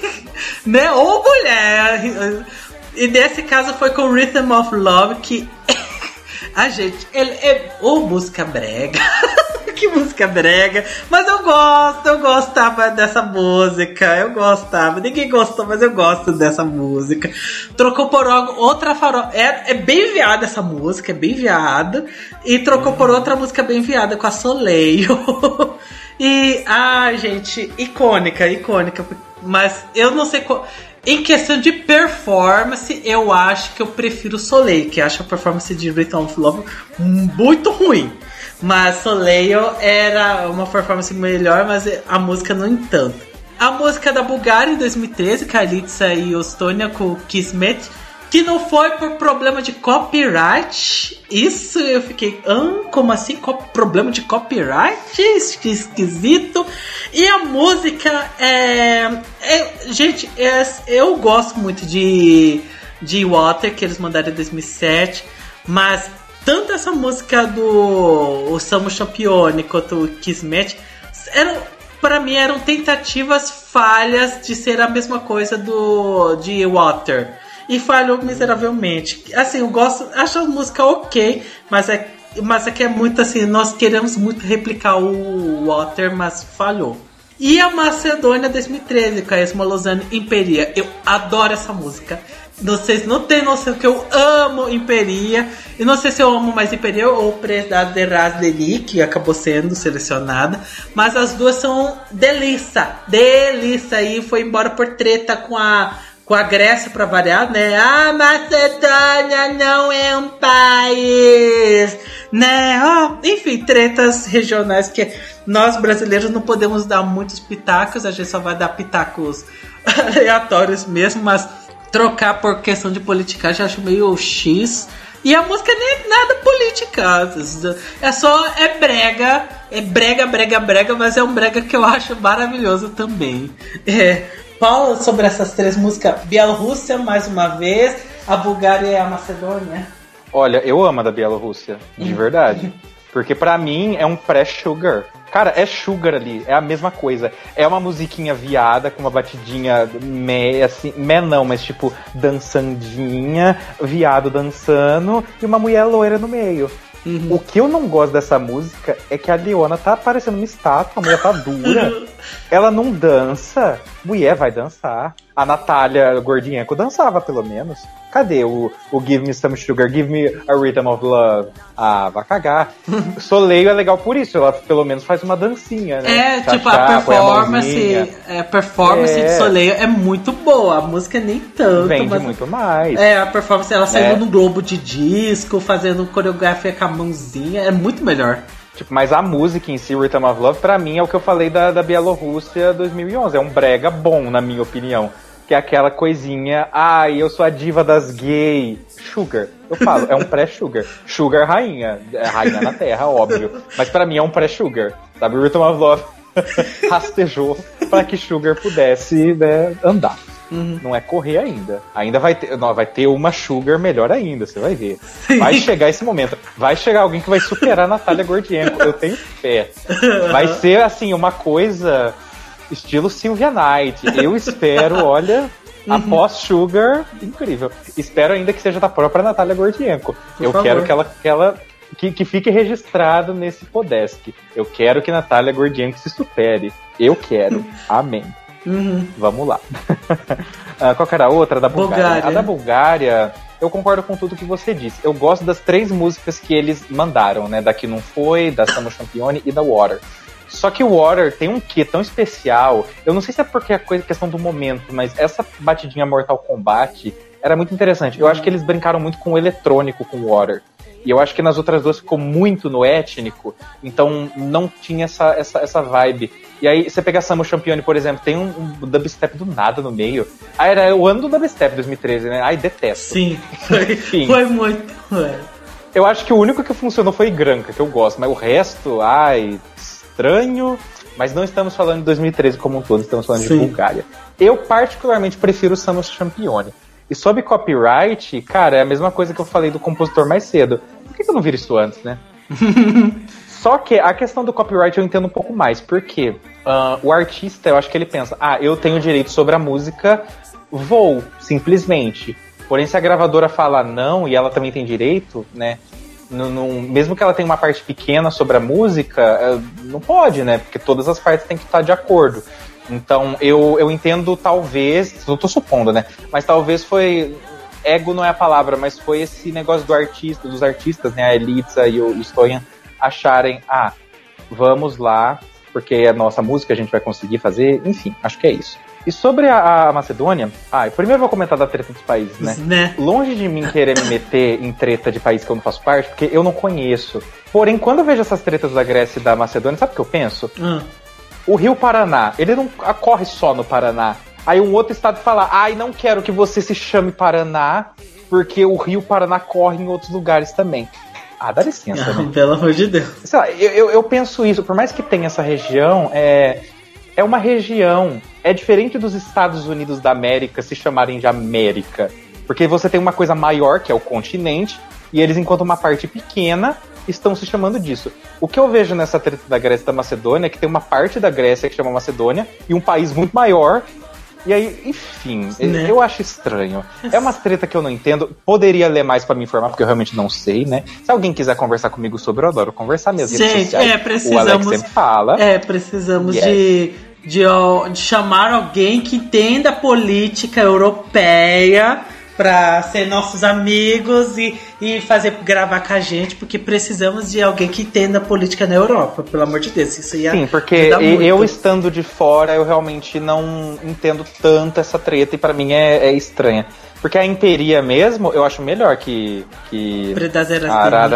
né? Ou mulher. E nesse caso foi com Rhythm of Love, que. a gente, ele é. Ou música brega. que música brega. Mas eu gosto, eu gostava dessa música. Eu gostava. Ninguém gostou, mas eu gosto dessa música. Trocou por outra farofa. É, é bem viada essa música, é bem viada. E trocou por outra música bem viada com a Soleil. e, ah, gente, icônica, icônica. Mas eu não sei qual. Em questão de performance, eu acho que eu prefiro Soleil, que acho a performance de Rhythm of Love muito ruim. Mas Soleil era uma performance melhor, mas a música não entanto. A música da Bulgária em 2013, Kalitsa e Ostonia com Kismet, que não foi por problema de copyright. Isso eu fiquei, ah, como assim? Co problema de copyright? Que esquisito. E a música é. é gente, é, eu gosto muito de, de Water, que eles mandaram em 2007, mas tanto essa música do o Samu Champione quanto o Kismet eram para mim eram tentativas falhas de ser a mesma coisa do de Water e falhou miseravelmente. Assim, eu gosto, acho a música ok, mas é, mas é que é muito assim, nós queremos muito replicar o Water, mas falhou. E a Macedônia 2013, com a Esma Imperia. Eu adoro essa música. Vocês não têm noção que eu amo Imperia. E não sei se eu amo mais Imperia ou Predade de Rasdeli, que acabou sendo selecionada. Mas as duas são delícia. Delícia. E foi embora por treta com a com a Grécia para variar, né? A Macedônia não é um país, né? Oh, enfim, tretas regionais que nós brasileiros não podemos dar muitos pitacos, a gente só vai dar pitacos aleatórios mesmo, mas trocar por questão de politicagem acho meio X. E a música nem é nada política. É só. É brega. É brega, brega, brega, mas é um brega que eu acho maravilhoso também. É. Fala sobre essas três músicas. Bielorrússia, mais uma vez. A Bulgária e a Macedônia. Olha, eu amo a da Bielorrússia, de verdade. Porque para mim é um pré-sugar. Cara, é sugar ali, é a mesma coisa. É uma musiquinha viada, com uma batidinha me, assim, me não, mas tipo, dançandinha, viado dançando, e uma mulher loira no meio. Uhum. O que eu não gosto dessa música é que a Leona tá parecendo uma estátua, a mulher tá dura. Ela não dança. Mulher vai dançar. A Natália Gordinheco dançava, pelo menos. Cadê o, o Give Me Some Sugar, Give Me a Rhythm of Love? Ah, vai cagar. Soleil é legal por isso, ela pelo menos faz uma dancinha, né? É, tipo, a performance, a, a performance é. de Soleil é muito boa, a música nem tanto. Vende mas, muito mais. É, a performance, ela saindo é. no globo de disco, fazendo coreografia com a mãozinha, é muito melhor. Tipo, mas a música em si, Rhythm of Love, pra mim é o que eu falei da, da Bielorrússia 2011. É um brega bom, na minha opinião que é aquela coisinha, ai, ah, eu sou a diva das gay. Sugar. Eu falo, é um pré-sugar. Sugar rainha. É rainha na terra, óbvio. Mas para mim é um pré-sugar. Sabe, Rhythm of Love rastejou para que Sugar pudesse né, andar. Uhum. Não é correr ainda. Ainda vai ter, não, vai ter uma Sugar melhor ainda, você vai ver. Vai chegar esse momento. Vai chegar alguém que vai superar a Natália Gordienko. Eu tenho fé. Vai ser assim, uma coisa estilo Sylvia Knight. Eu espero, olha, uhum. após Sugar, incrível. Espero ainda que seja da própria Natália Gordienko. Por eu favor. quero que ela, que ela que, que fique registrado nesse Podesk. Eu quero que Natália Gordienko se supere. Eu quero. Amém. Uhum. Vamos lá. uh, qual era a outra? Da Bulgária. Bulgária. A da Bulgária, eu concordo com tudo que você disse. Eu gosto das três músicas que eles mandaram, né? Da Que Não Foi, da Samo Champione e da Water. Só que o Water tem um quê tão especial. Eu não sei se é porque é coisa, questão do momento, mas essa batidinha Mortal Kombat era muito interessante. Eu acho que eles brincaram muito com o eletrônico com o Water. E eu acho que nas outras duas ficou muito no étnico, então não tinha essa, essa, essa vibe. E aí, você pegar Samu Champione, por exemplo, tem um, um, dubstep do nada no meio. Ah, era o ano do dubstep 2013, né? Ai, detesto. Sim, foi, Enfim. foi muito. Eu acho que o único que funcionou foi Granca, que eu gosto, mas o resto, ai, estranho, mas não estamos falando de 2013 como um todo, estamos falando Sim. de Bulgária. Eu particularmente prefiro o Samus Champione. E sobre copyright, cara, é a mesma coisa que eu falei do compositor mais cedo. Por que eu não vi isso antes, né? Só que a questão do copyright eu entendo um pouco mais, porque uh, o artista, eu acho que ele pensa, ah, eu tenho direito sobre a música, vou, simplesmente. Porém, se a gravadora fala não e ela também tem direito, né? no, no, mesmo que ela tenha uma parte pequena sobre a música, é, não pode, né? Porque todas as partes têm que estar de acordo. Então, eu, eu entendo, talvez, não tô supondo, né? Mas talvez foi. Ego não é a palavra, mas foi esse negócio do artista, dos artistas, né? A Elitza e o Stoyan acharem, ah, vamos lá, porque é a nossa música, a gente vai conseguir fazer. Enfim, acho que é isso. E sobre a, a Macedônia, ah, primeiro vou comentar da treta dos países, né? né? Longe de mim querer me meter em treta de país que eu não faço parte, porque eu não conheço. Porém, quando eu vejo essas tretas da Grécia e da Macedônia, sabe o que eu penso? Hum. O Rio Paraná, ele não corre só no Paraná. Aí um outro estado fala, ai, não quero que você se chame Paraná, porque o Rio Paraná corre em outros lugares também. Ah, dá licença, né? Pelo amor de Deus. Sei lá, eu, eu, eu penso isso, por mais que tenha essa região, é, é uma região. É diferente dos Estados Unidos da América se chamarem de América. Porque você tem uma coisa maior, que é o continente, e eles, enquanto uma parte pequena, estão se chamando disso. O que eu vejo nessa treta da Grécia e da Macedônia é que tem uma parte da Grécia que chama Macedônia e um país muito maior. E aí, enfim, né? eu acho estranho. É uma treta que eu não entendo. Poderia ler mais para me informar, porque eu realmente não sei, né? Se alguém quiser conversar comigo sobre, eu adoro conversar mesmo. Gente, é, precisamos. O Alex sempre fala. É, precisamos yes. de de, de chamar alguém que entenda a política europeia pra ser nossos amigos e, e fazer gravar com a gente, porque precisamos de alguém que entenda política na Europa, pelo amor de Deus. Isso ia Sim, porque eu estando de fora, eu realmente não entendo tanto essa treta e para mim é, é, estranha. Porque a Imperia mesmo, eu acho melhor que, que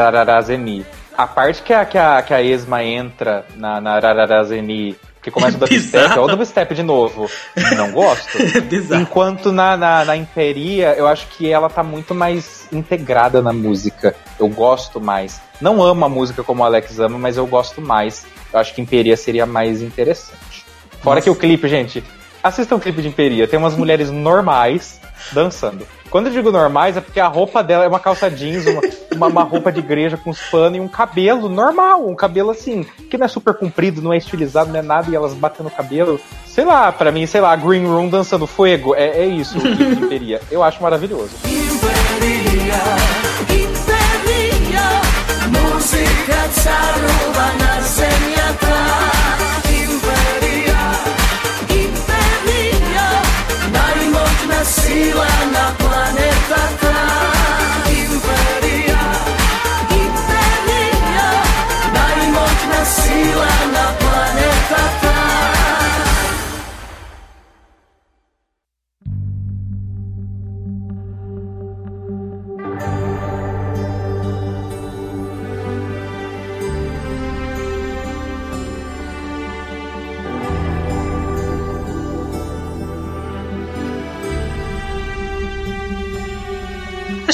Ararazeni. A parte que a, que a, que a Esma entra na, na Ararazeni que começa o dubstep, é o dubstep de novo. Não gosto. Enquanto na, na, na, Imperia, eu acho que ela tá muito mais integrada na música. Eu gosto mais. Não amo a música como o Alex ama, mas eu gosto mais. Eu acho que Imperia seria mais interessante. Fora Nossa. que o clipe, gente, assistam o clipe de Imperia. Tem umas mulheres normais dançando. Quando eu digo normais, é porque a roupa dela é uma calça jeans, uma, uma, uma roupa de igreja com os panos e um cabelo normal, um cabelo assim, que não é super comprido, não é estilizado, não é nada, e elas batendo o cabelo. Sei lá, para mim, sei lá, Green Room dançando fogo, é, é isso que Imperia. Eu acho maravilhoso.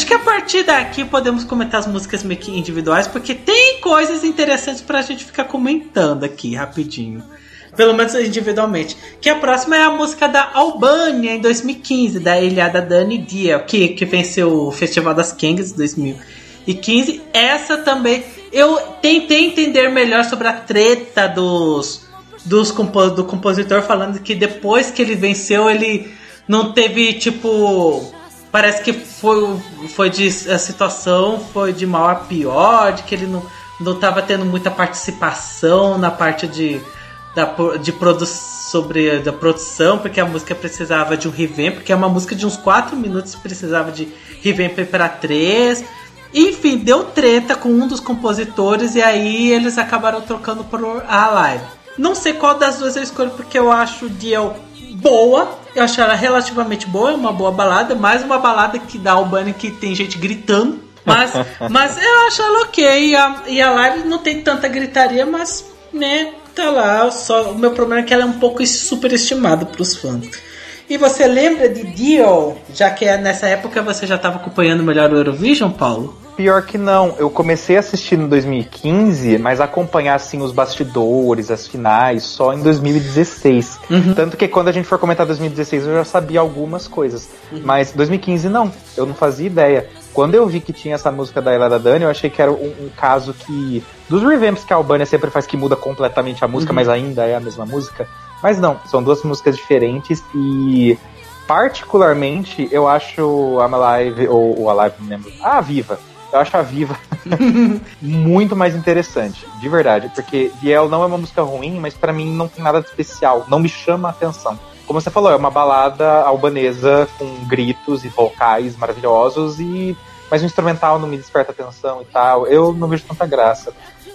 Acho que a partir daqui podemos comentar as músicas meio que individuais, porque tem coisas interessantes pra gente ficar comentando aqui rapidinho. Pelo menos individualmente. Que a próxima é a música da Albânia em 2015, da Ilhada Dani Dia, que, que venceu o Festival das Kangas em 2015. Essa também. Eu tentei entender melhor sobre a treta dos, dos do compositor, falando que depois que ele venceu, ele não teve tipo parece que foi, foi de a situação foi de mal a pior, de que ele não não estava tendo muita participação na parte de da, de produ sobre da produção, porque a música precisava de um revamp, porque é uma música de uns 4 minutos precisava de revamp para 3. Enfim, deu treta com um dos compositores e aí eles acabaram trocando por a live. Não sei qual das duas eu escolho porque eu acho o Dio boa, eu acho ela relativamente boa, é uma boa balada, mais uma balada que dá Bunny que tem gente gritando. Mas, mas eu acho ela ok. E a, e a live não tem tanta gritaria, mas, né, tá lá. Só, o meu problema é que ela é um pouco superestimada pros fãs. E você lembra de Dio? Já que é nessa época você já estava acompanhando melhor o Eurovision, Paulo? Pior que não, eu comecei a assistir em 2015, mas acompanhar assim os bastidores, as finais, só em 2016. Uhum. Tanto que quando a gente for comentar 2016 eu já sabia algumas coisas. Uhum. Mas 2015 não, eu não fazia ideia. Quando eu vi que tinha essa música da Ela da Dani, eu achei que era um, um, caso que. Dos revamps que a Albânia sempre faz que muda completamente a música, uhum. mas ainda é a mesma música. Mas não, são duas músicas diferentes e particularmente eu acho a Alive, ou, ou Alive, não lembro. Ah, Viva eu acho a Viva muito mais interessante, de verdade, porque Biel não é uma música ruim, mas para mim não tem nada de especial, não me chama a atenção. Como você falou, é uma balada albanesa com gritos e vocais maravilhosos e mas o instrumental não me desperta atenção e tal. Eu não vejo tanta graça.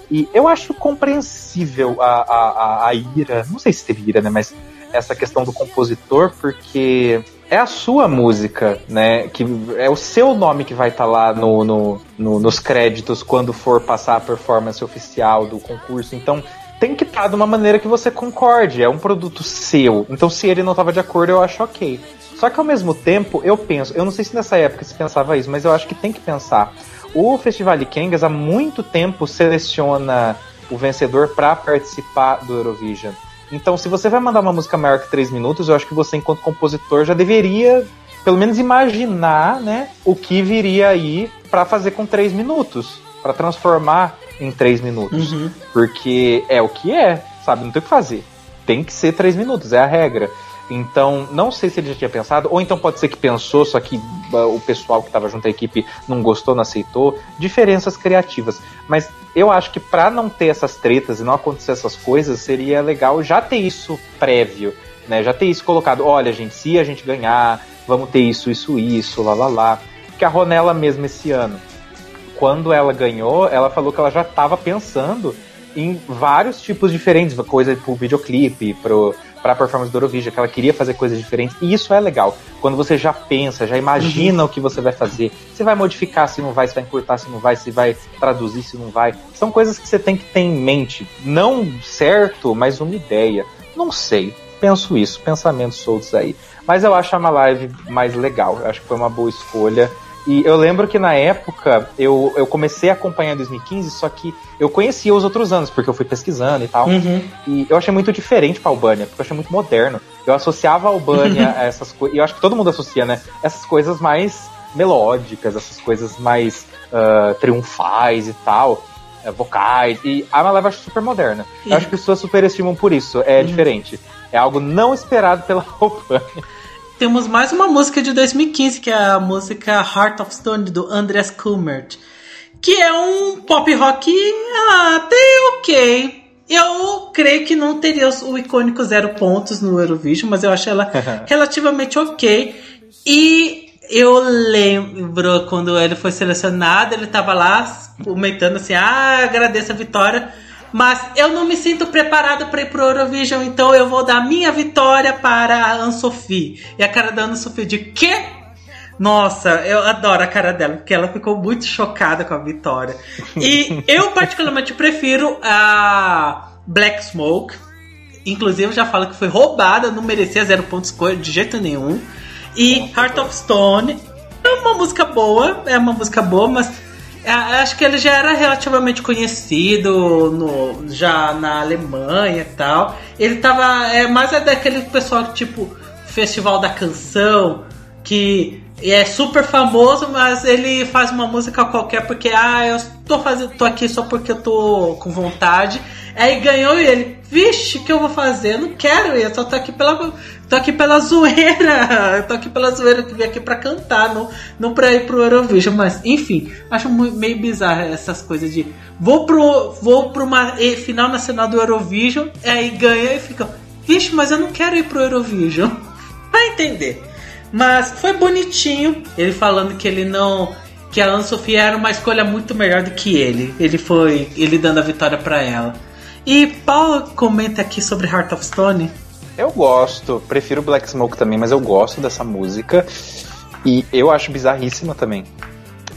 E eu acho compreensível a, a, a, a ira, não sei se teve ira, né, mas essa questão do compositor, porque é a sua música, né? Que é o seu nome que vai estar tá lá no, no, no, nos créditos quando for passar a performance oficial do concurso. Então tem que estar tá de uma maneira que você concorde. É um produto seu. Então se ele não estava de acordo, eu acho ok. Só que ao mesmo tempo, eu penso, eu não sei se nessa época se pensava isso, mas eu acho que tem que pensar. O Festival de Kengas há muito tempo seleciona o vencedor para participar do Eurovision. Então, se você vai mandar uma música maior que 3 minutos, eu acho que você, enquanto compositor, já deveria, pelo menos, imaginar né, o que viria aí para fazer com 3 minutos. para transformar em 3 minutos. Uhum. Porque é o que é, sabe? Não tem o que fazer. Tem que ser 3 minutos, é a regra. Então, não sei se ele já tinha pensado, ou então pode ser que pensou, só que uh, o pessoal que estava junto à equipe não gostou, não aceitou. Diferenças criativas. Mas eu acho que para não ter essas tretas e não acontecer essas coisas, seria legal já ter isso prévio, né? Já ter isso colocado. Olha, gente, se a gente ganhar, vamos ter isso, isso, isso, lá, lá, lá. Que a Ronella mesmo esse ano, quando ela ganhou, ela falou que ela já estava pensando em vários tipos diferentes, coisa pro videoclipe, pro, pra performance do Eurovision, que ela queria fazer coisas diferentes, e isso é legal. Quando você já pensa, já imagina uhum. o que você vai fazer, você vai modificar se não vai, se vai encurtar se não vai, se vai traduzir se não vai. São coisas que você tem que ter em mente. Não certo, mas uma ideia. Não sei. Penso isso, pensamentos soltos aí. Mas eu acho a Malive mais legal. Eu acho que foi uma boa escolha. E eu lembro que na época eu, eu comecei a acompanhar 2015, só que eu conhecia os outros anos, porque eu fui pesquisando e tal. Uhum. E eu achei muito diferente pra Albânia, porque eu achei muito moderno. Eu associava a Albânia a essas coisas. E eu acho que todo mundo associa, né? Essas coisas mais melódicas, essas coisas mais uh, triunfais e tal. Uh, vocais. E a Maleva eu acho super moderna. Eu acho que as pessoas superestimam por isso. É uhum. diferente. É algo não esperado pela Albânia temos mais uma música de 2015, que é a música Heart of Stone, do Andreas Kummert. Que é um pop rock até ok. Eu creio que não teria o icônico zero pontos no Eurovision, mas eu acho ela relativamente ok. E eu lembro quando ele foi selecionado, ele estava lá comentando assim: ah, agradeço a vitória mas eu não me sinto preparado para ir pro Eurovision, então eu vou dar minha vitória para a Anne-Sophie. E a cara da Anne-Sophie de quê? Nossa, eu adoro a cara dela, porque ela ficou muito chocada com a vitória. E eu particularmente prefiro a Black Smoke. Inclusive, eu já falo que foi roubada, não merecia zero pontos de jeito nenhum. E Heart of Stone é uma música boa, é uma música boa, mas acho que ele já era relativamente conhecido no, já na Alemanha e tal. Ele tava. É mais é daquele pessoal tipo Festival da Canção, que é super famoso, mas ele faz uma música qualquer porque, ah, eu tô, fazendo, tô aqui só porque eu tô com vontade. Aí ganhou e ele, vixe, o que eu vou fazer? Eu não quero ir, eu só tô aqui pela, tô aqui pela zoeira. Eu tô aqui pela zoeira que vim aqui pra cantar, não, não pra ir pro Eurovision. Mas, enfim, acho meio bizarro essas coisas de vou pro, vou pro uma final nacional do Eurovision, aí ganha e fica, vixe, mas eu não quero ir pro Eurovision. Vai entender. Mas foi bonitinho ele falando que ele não. que a Anne Sofia era uma escolha muito melhor do que ele. Ele foi. ele dando a vitória para ela. E Paulo comenta aqui sobre Heart of Stone. Eu gosto, prefiro Black Smoke também, mas eu gosto dessa música. E eu acho bizarríssima também.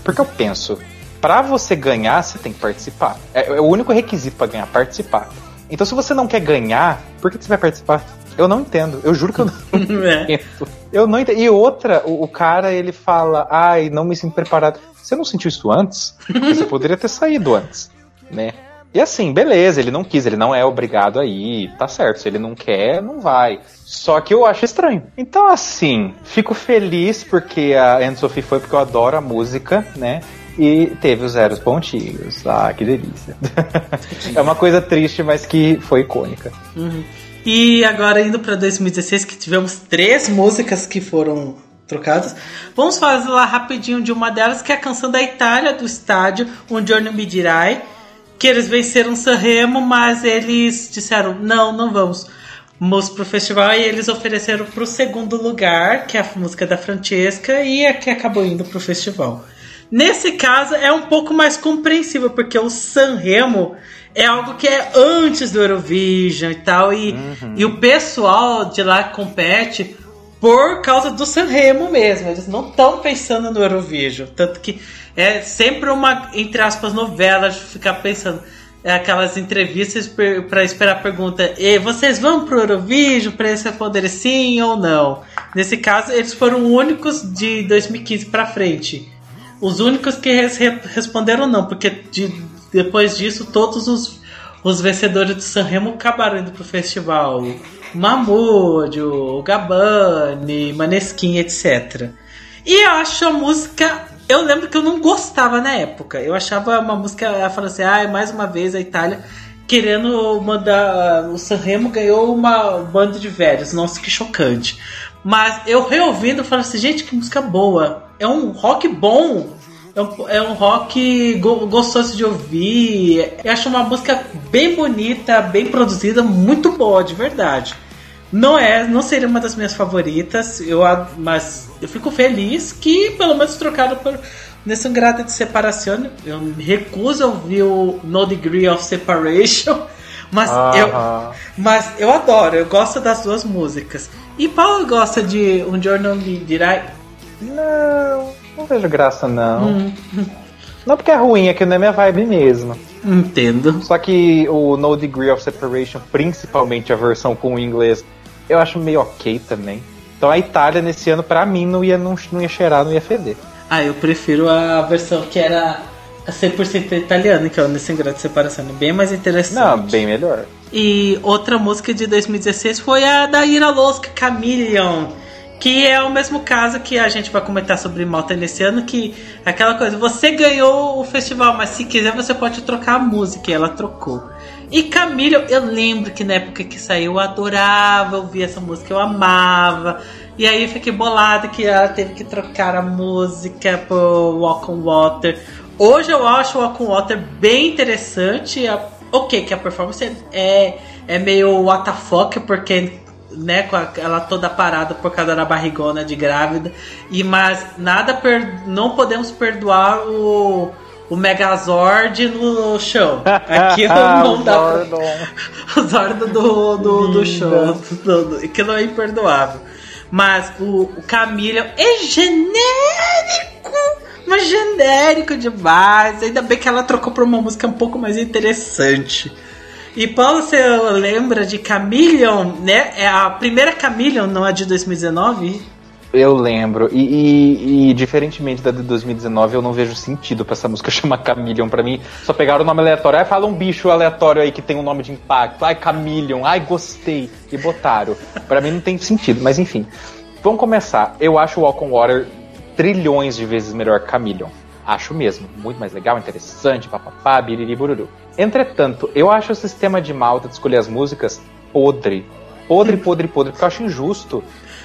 Porque eu penso, para você ganhar, você tem que participar. É, é o único requisito para ganhar, participar. Então se você não quer ganhar, por que você vai participar? Eu não entendo. Eu juro que eu não é. entendo. Eu não entendo. E outra, o, o, cara, ele fala, ai, não me sinto preparado. Você não sentiu isso antes? Você poderia ter saído antes, né? E assim, beleza, ele não quis, ele não é obrigado a ir, tá certo. Se ele não quer, não vai. Só que eu acho estranho. Então, assim, fico feliz porque a Anne Sophie foi porque eu adoro a música, né? E teve os zeros pontinhos. Ah, que delícia. é uma coisa triste, mas que foi icônica. Uhum. E agora indo para 2016, que tivemos três músicas que foram trocadas. Vamos falar rapidinho de uma delas, que é a canção da Itália, do estádio, Um Giorno Mi Dirai que eles venceram Sanremo, mas eles disseram: não, não vamos. Vamos pro festival e eles ofereceram pro segundo lugar, que é a música da Francesca, e é que acabou indo pro festival. Nesse caso é um pouco mais compreensível, porque o Sanremo é algo que é antes do Eurovision e tal, e, uhum. e o pessoal de lá compete por causa do Sanremo mesmo. Eles não estão pensando no Eurovision. Tanto que é sempre uma, entre aspas, novela ficar pensando. É aquelas entrevistas para esperar a pergunta: e vocês vão pro Eurovision para eles responderem sim ou não? Nesse caso, eles foram únicos de 2015 para frente. Os únicos que res responderam não, porque de, depois disso, todos os, os vencedores do Sanremo acabaram indo pro festival. Mahmoud, o Gabani, Maneskin, etc. E eu acho a música. Eu lembro que eu não gostava na época. Eu achava uma música. Falou assim: ah, mais uma vez a Itália querendo mandar. O Sanremo ganhou uma banda de velhos. Nossa, que chocante. Mas eu reouvindo, eu falo assim: gente, que música boa. É um rock bom. É um, é um rock go, gostoso de ouvir. Eu acho uma música bem bonita, bem produzida, muito boa, de verdade. Não é, não seria uma das minhas favoritas, eu, mas eu fico feliz que pelo menos trocaram por nesse grado de separação. Eu me recuso a ouvir o No Degree of Separation, mas -huh. eu mas eu adoro, eu gosto das duas músicas. E Paulo gosta de Um Journal Dirá? Não, não vejo graça não. Hum. Não porque é ruim, é que não é minha vibe mesmo. Entendo. Só que o No Degree of Separation, principalmente a versão com o inglês, eu acho meio ok também. Então a Itália nesse ano, pra mim, não ia, não, não ia cheirar, não ia feder. Ah, eu prefiro a versão que era 100% italiana, que é o Nesse Grande Separação. Bem mais interessante. Não, bem melhor. E outra música de 2016 foi a da Ira Losca, Chameleon que é o mesmo caso que a gente vai comentar sobre Malta nesse ano, que é aquela coisa, você ganhou o festival, mas se quiser você pode trocar a música, e ela trocou. E Camila, eu lembro que na época que saiu eu adorava ouvir essa música, eu amava. E aí eu fiquei bolada que ela teve que trocar a música pro Walk on Water. Hoje eu acho o Walk on Water bem interessante. Ok, que a performance é, é meio WTF, porque né, com ela toda parada por causa da barrigona de grávida. E mas nada per, não podemos perdoar o o Megazord no show. Aquilo não dá pra... O Zordon do, do, do show. Aquilo é imperdoável. Mas o, o Camila é genérico! Mas genérico demais. Ainda bem que ela trocou pra uma música um pouco mais interessante. E Paulo, você lembra de Chameleon, né? É a primeira Chameleon, não a de 2019? Eu lembro. E, e, e, diferentemente da de 2019, eu não vejo sentido pra essa música chamar Chameleon. Pra mim, só pegaram o nome aleatório. Aí fala um bicho aleatório aí que tem um nome de impacto. Ai, Chameleon. Ai, gostei. E botaram. pra mim não tem sentido. Mas enfim. Vamos começar. Eu acho o Walk on Water trilhões de vezes melhor que Chameleon. Acho mesmo. Muito mais legal, interessante, papapá, biriri, bururu. Entretanto, eu acho o sistema de Malta de escolher as músicas podre. Podre, podre, podre, porque eu acho injusto.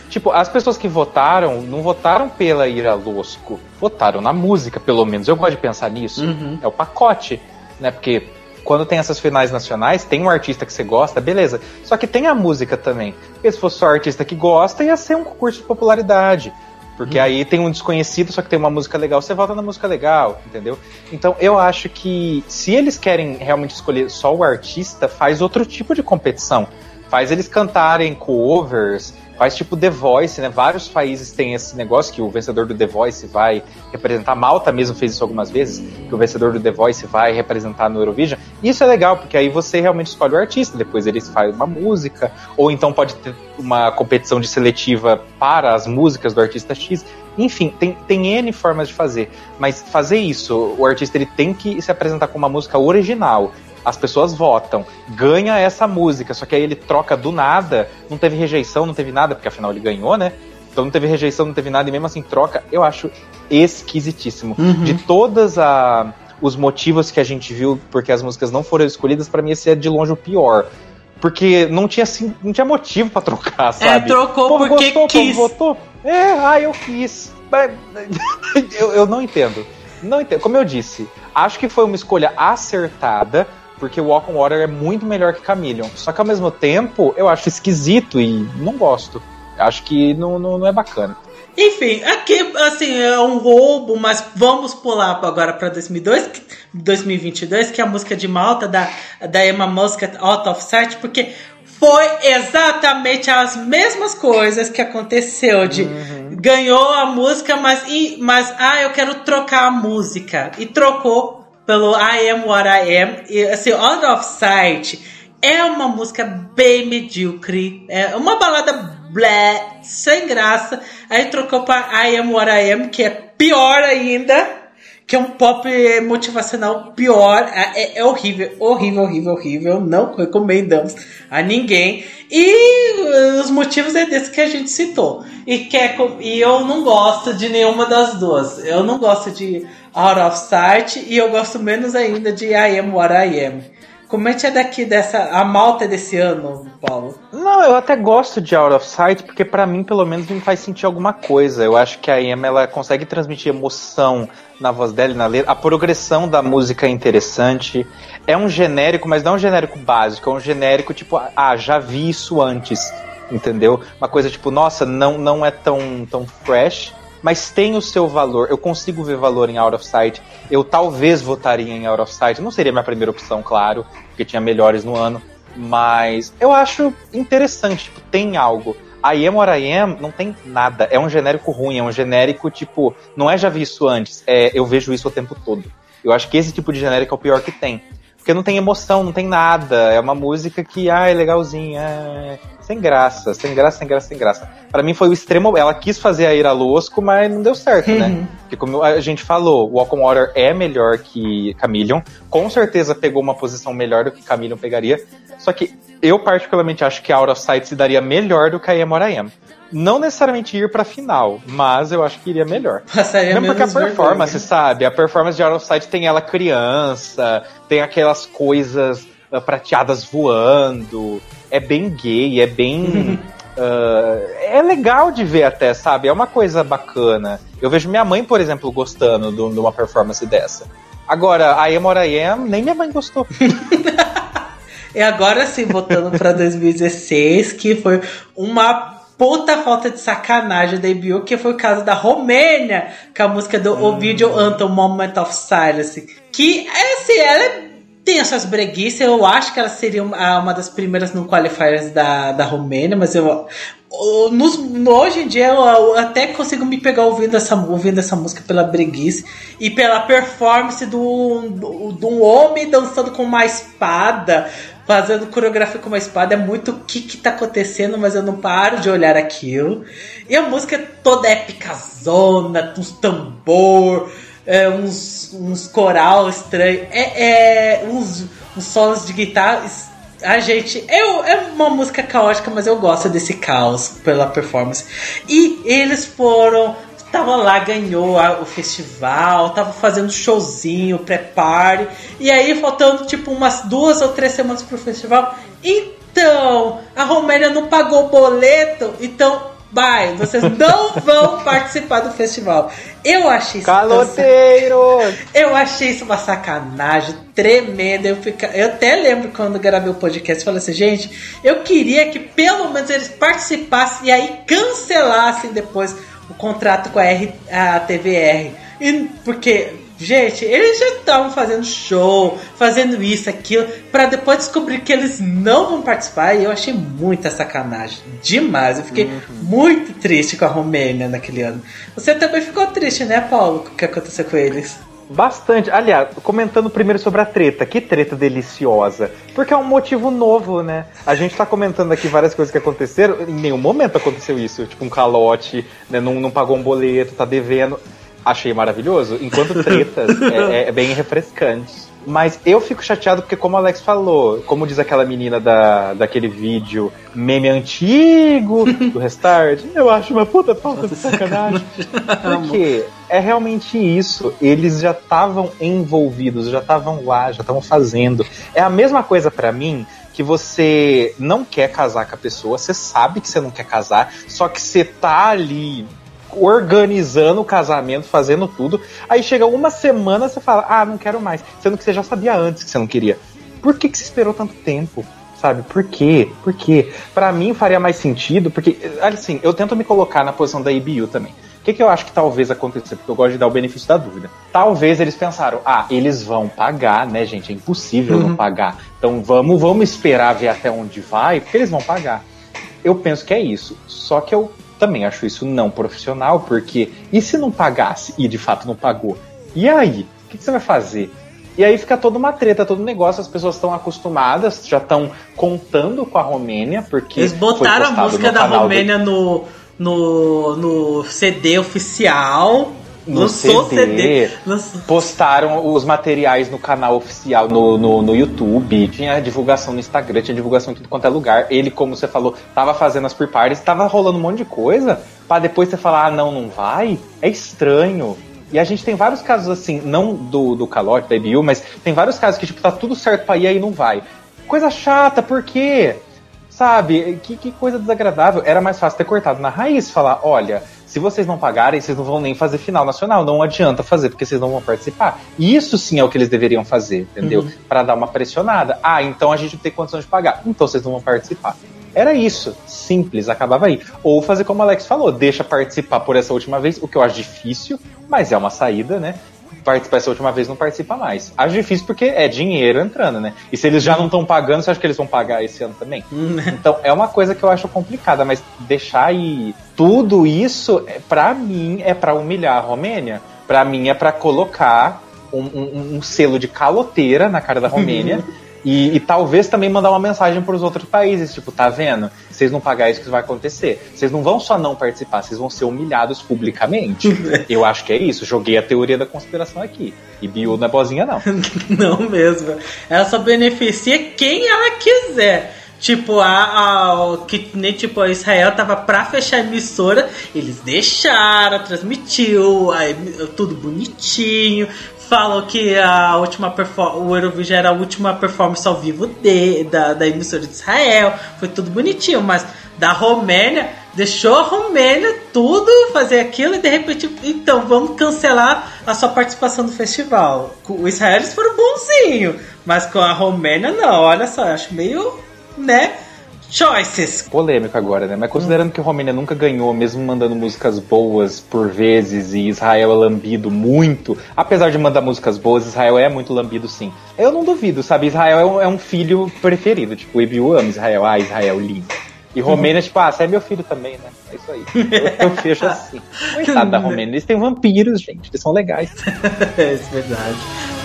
Tipo, as pessoas que votaram, não votaram pela Ira Losco, votaram na música, pelo menos. Eu gosto de pensar nisso. Uhum. É o pacote, né? Porque quando tem essas finais nacionais, tem um artista que você gosta, beleza. Só que tem a música também. Porque se fosse só o artista que gosta, ia ser um concurso de popularidade. Porque hum. aí tem um desconhecido, só que tem uma música legal, você volta na música legal, entendeu? Então eu acho que se eles querem realmente escolher só o artista, faz outro tipo de competição. Faz eles cantarem covers, faz tipo The Voice, né? Vários países têm esse negócio que o vencedor do The Voice vai representar. Malta mesmo fez isso algumas vezes, que o vencedor do The Voice vai representar no Eurovision. E isso é legal, porque aí você realmente escolhe o artista, depois eles fazem uma música, ou então pode ter uma competição de seletiva para as músicas do artista X. Enfim, tem, tem N formas de fazer, mas fazer isso, o artista ele tem que se apresentar com uma música original as pessoas votam, ganha essa música, só que aí ele troca do nada, não teve rejeição, não teve nada, porque afinal ele ganhou, né? Então não teve rejeição, não teve nada, e mesmo assim troca, eu acho esquisitíssimo. Uhum. De todas a, os motivos que a gente viu porque as músicas não foram escolhidas, para mim esse é de longe o pior. Porque não tinha, assim, não tinha motivo para trocar, é, sabe? É, trocou porque gostou, quis. votou. É, ah, eu quis. eu, eu não entendo. Não entendo. Como eu disse, acho que foi uma escolha acertada, porque Walk on Water é muito melhor que Chameleon. Só que ao mesmo tempo, eu acho esquisito e não gosto. Acho que não, não, não é bacana. Enfim, aqui assim é um roubo, mas vamos pular agora para 2002, 2022, que é a música de Malta da, da Emma Muscat Out of Sight, porque foi exatamente as mesmas coisas que aconteceu de uhum. ganhou a música, mas e, mas ah, eu quero trocar a música e trocou pelo I Am What I Am. E, assim, Out of Sight é uma música bem medíocre. É uma balada blé, sem graça. Aí trocou para I Am What I Am, que é pior ainda. Que é um pop motivacional pior. É, é, é horrível, horrível, horrível, horrível. Não recomendamos a ninguém. E os motivos é desse que a gente citou. E, quer, e eu não gosto de nenhuma das duas. Eu não gosto de Out of Sight e eu gosto menos ainda de I Am What I Am. Comente é daqui dessa a malta desse ano, Paulo. Não, eu até gosto de Out of Sight porque para mim pelo menos me faz sentir alguma coisa. Eu acho que a Emma ela consegue transmitir emoção na voz dela e na letra. A progressão da música é interessante. É um genérico, mas não é um genérico básico, é um genérico tipo, ah, já vi isso antes. entendeu? Uma coisa tipo, nossa, não, não é tão, tão fresh, mas tem o seu valor. Eu consigo ver valor em Out of Sight. Eu talvez votaria em Out of Sight. Não seria minha primeira opção, claro, porque tinha melhores no ano. Mas eu acho interessante, tipo, tem algo. I Am What I Am não tem nada. É um genérico ruim, é um genérico, tipo, não é já vi isso antes, é eu vejo isso o tempo todo. Eu acho que esse tipo de genérico é o pior que tem. Porque não tem emoção, não tem nada. É uma música que, ah, é legalzinha. É sem graça, sem graça, sem graça, sem graça. Para mim foi o extremo. Ela quis fazer a Ira Losco, mas não deu certo, né? uhum. né? Porque como a gente falou, Walk on Water é melhor que Chameleon. Com certeza pegou uma posição melhor do que Chameleon pegaria. Só que eu particularmente acho que a Out of Sight se daria melhor do que a I Am What I Am. Não necessariamente ir pra final, mas eu acho que iria melhor. Passaria Mesmo porque a performance, vergonha. sabe? A performance de Out of Sight tem ela criança, tem aquelas coisas prateadas voando é bem gay, é bem. Uh, é legal de ver até, sabe? É uma coisa bacana. Eu vejo minha mãe, por exemplo, gostando de, uma performance dessa. Agora, a Am What I Am, nem minha mãe gostou. e agora sim, voltando pra 2016, que foi uma puta falta de sacanagem da EBU, que foi o caso da Romênia, com a música do hum. Ovidio Anthem, Moment of Silence. Que, é assim, ela é tem as suas breguices, eu acho que ela seria uma das primeiras no qualifiers da, da Romênia, mas eu. Nos, hoje em dia eu até consigo me pegar ouvindo essa, ouvindo essa música pela breguice e pela performance do, do, do um homem dançando com uma espada, fazendo coreografia com uma espada. É muito o que, que tá acontecendo, mas eu não paro de olhar aquilo. E a música é toda épica zona, uns tambor é, uns, uns coral estranho, é, é uns, uns solos de guitarra. A gente, eu, é uma música caótica, mas eu gosto desse caos pela performance. E eles foram tava lá, ganhou a, o festival, tava fazendo showzinho, pré-party, e aí faltando tipo umas duas ou três semanas pro festival. Então, a Romênia não pagou o boleto, então Bye, vocês não vão participar do festival. Eu achei isso. Caloteiro! Eu achei isso uma sacanagem tremenda. Eu, fica, eu até lembro quando gravei o podcast, falei assim, gente, eu queria que pelo menos eles participassem e aí cancelassem depois o contrato com a, R, a TVR. E, porque Gente, eles já estavam fazendo show, fazendo isso, aquilo, para depois descobrir que eles não vão participar. E eu achei muita sacanagem. Demais. Eu fiquei uhum. muito triste com a Romênia naquele ano. Você também ficou triste, né, Paulo? Com o que aconteceu com eles? Bastante. Aliás, comentando primeiro sobre a treta. Que treta deliciosa. Porque é um motivo novo, né? A gente tá comentando aqui várias coisas que aconteceram. Em nenhum momento aconteceu isso. Tipo, um calote, né? Não, não pagou um boleto, tá devendo achei maravilhoso, enquanto tretas é, é, bem refrescante. Mas eu fico chateado porque, como o Alex falou, como diz aquela menina da, daquele vídeo meme antigo do Restart, eu acho uma puta falta de sacanagem. Porque é realmente isso. Eles já estavam envolvidos, já estavam lá, já estavam fazendo. É a mesma coisa para mim que você não quer casar com a pessoa, você sabe que você não quer casar, só que você tá ali organizando o casamento, fazendo tudo. Aí chega uma semana você fala, ah, não quero mais. Sendo que você já sabia antes que você não queria. Por que, que você esperou tanto tempo? Sabe? Por quê? Por quê? Pra mim faria mais sentido, porque, assim, eu tento me colocar na posição da IBU também. O que, que eu acho que talvez aconteça? Porque eu gosto de dar o benefício da dúvida. Talvez eles pensaram, ah, eles vão pagar, né, gente? É impossível uhum. não pagar. Então vamos, vamos esperar ver até onde vai, porque eles vão pagar. Eu penso que é isso. Só que eu também acho isso não profissional, porque e se não pagasse e de fato não pagou? E aí? O que, que você vai fazer? E aí fica toda uma treta, todo um negócio, as pessoas estão acostumadas, já estão contando com a Romênia, porque. Eles botaram a música da Romênia do... no, no, no CD oficial no Lançou CD, CD. postaram os materiais no canal oficial no, no, no, YouTube, tinha divulgação no Instagram, tinha divulgação em tudo quanto é lugar. Ele, como você falou, tava fazendo as pre-parties, tava rolando um monte de coisa, para depois você falar, ah, não, não vai, é estranho. E a gente tem vários casos assim, não do, do calote, da IBU, mas tem vários casos que, tipo, tá tudo certo pra ir aí não vai. Coisa chata, por quê? Sabe? Que, que coisa desagradável. Era mais fácil ter cortado na raiz, falar, olha, se vocês não pagarem, vocês não vão nem fazer final nacional. Não adianta fazer, porque vocês não vão participar. Isso sim é o que eles deveriam fazer, entendeu? Uhum. Para dar uma pressionada. Ah, então a gente não tem condição de pagar. Então vocês não vão participar. Era isso, simples, acabava aí. Ou fazer como o Alex falou, deixa participar por essa última vez, o que eu acho difícil, mas é uma saída, né? Participar essa última vez não participa mais. Acho difícil porque é dinheiro entrando, né? E se eles já não estão pagando, você acha que eles vão pagar esse ano também? então é uma coisa que eu acho complicada, mas deixar aí tudo isso, é, para mim, é para humilhar a Romênia. Para mim é para colocar um, um, um, selo de caloteira na cara da Romênia. E, e, talvez também mandar uma mensagem para os outros países, tipo, tá vendo? Vocês não pagar isso que vai acontecer. Vocês não vão só não participar, vocês vão ser humilhados publicamente. Eu acho que é isso. Joguei a teoria da conspiração aqui. E Biu não é bozinha, não. não mesmo. Ela só beneficia quem ela quiser. Tipo, a, a, que nem tipo, a Israel tava pra fechar a emissora, eles deixaram, transmitiu, aí, tudo bonitinho, falam que a última o Eurovision era a última performance ao vivo de, da, da emissora de Israel. Foi tudo bonitinho, mas da Romênia deixou a Romênia tudo fazer aquilo e de repente, então vamos cancelar a sua participação no festival. O Israel eles foram bonzinho, mas com a Romênia não. Olha só, acho meio, né? Choices. Polêmico agora, né? Mas considerando que Romênia nunca ganhou, mesmo mandando músicas boas por vezes, e Israel é lambido muito, apesar de mandar músicas boas, Israel é muito lambido sim. Eu não duvido, sabe? Israel é um, é um filho preferido. Tipo, o Ibiu ama Israel. Ah, Israel lindo. E Romênia, tipo, ah, você é meu filho também, né? É isso aí. Eu, eu fecho assim. Coitado da Romênia. Eles têm vampiros, gente. Eles são legais. é, isso é verdade.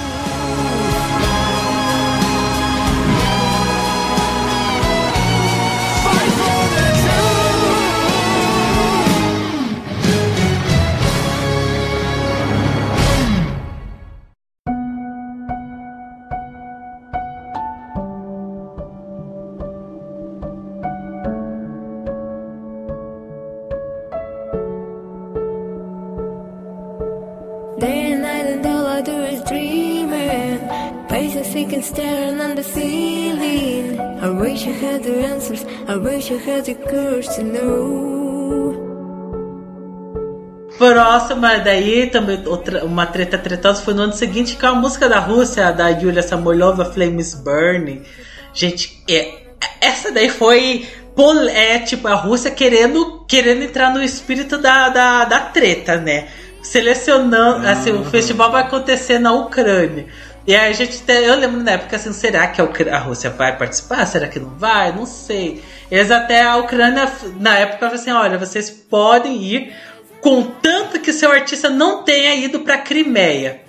I had the courage to know. Próxima daí, também outra, uma treta tretosa foi no ano seguinte com a música da Rússia, da Yulia Samolova, Flames Burning. Gente, é, essa daí foi é tipo a Rússia querendo querendo entrar no espírito da, da, da treta, né? Selecionando, assim, o festival vai acontecer na Ucrânia. E aí a gente eu lembro na época assim, será que a Rússia vai participar? Será que não vai? Não sei. Eles até a Ucrânia na época falaram assim, olha, vocês podem ir, contanto que seu artista não tenha ido para Crimeia.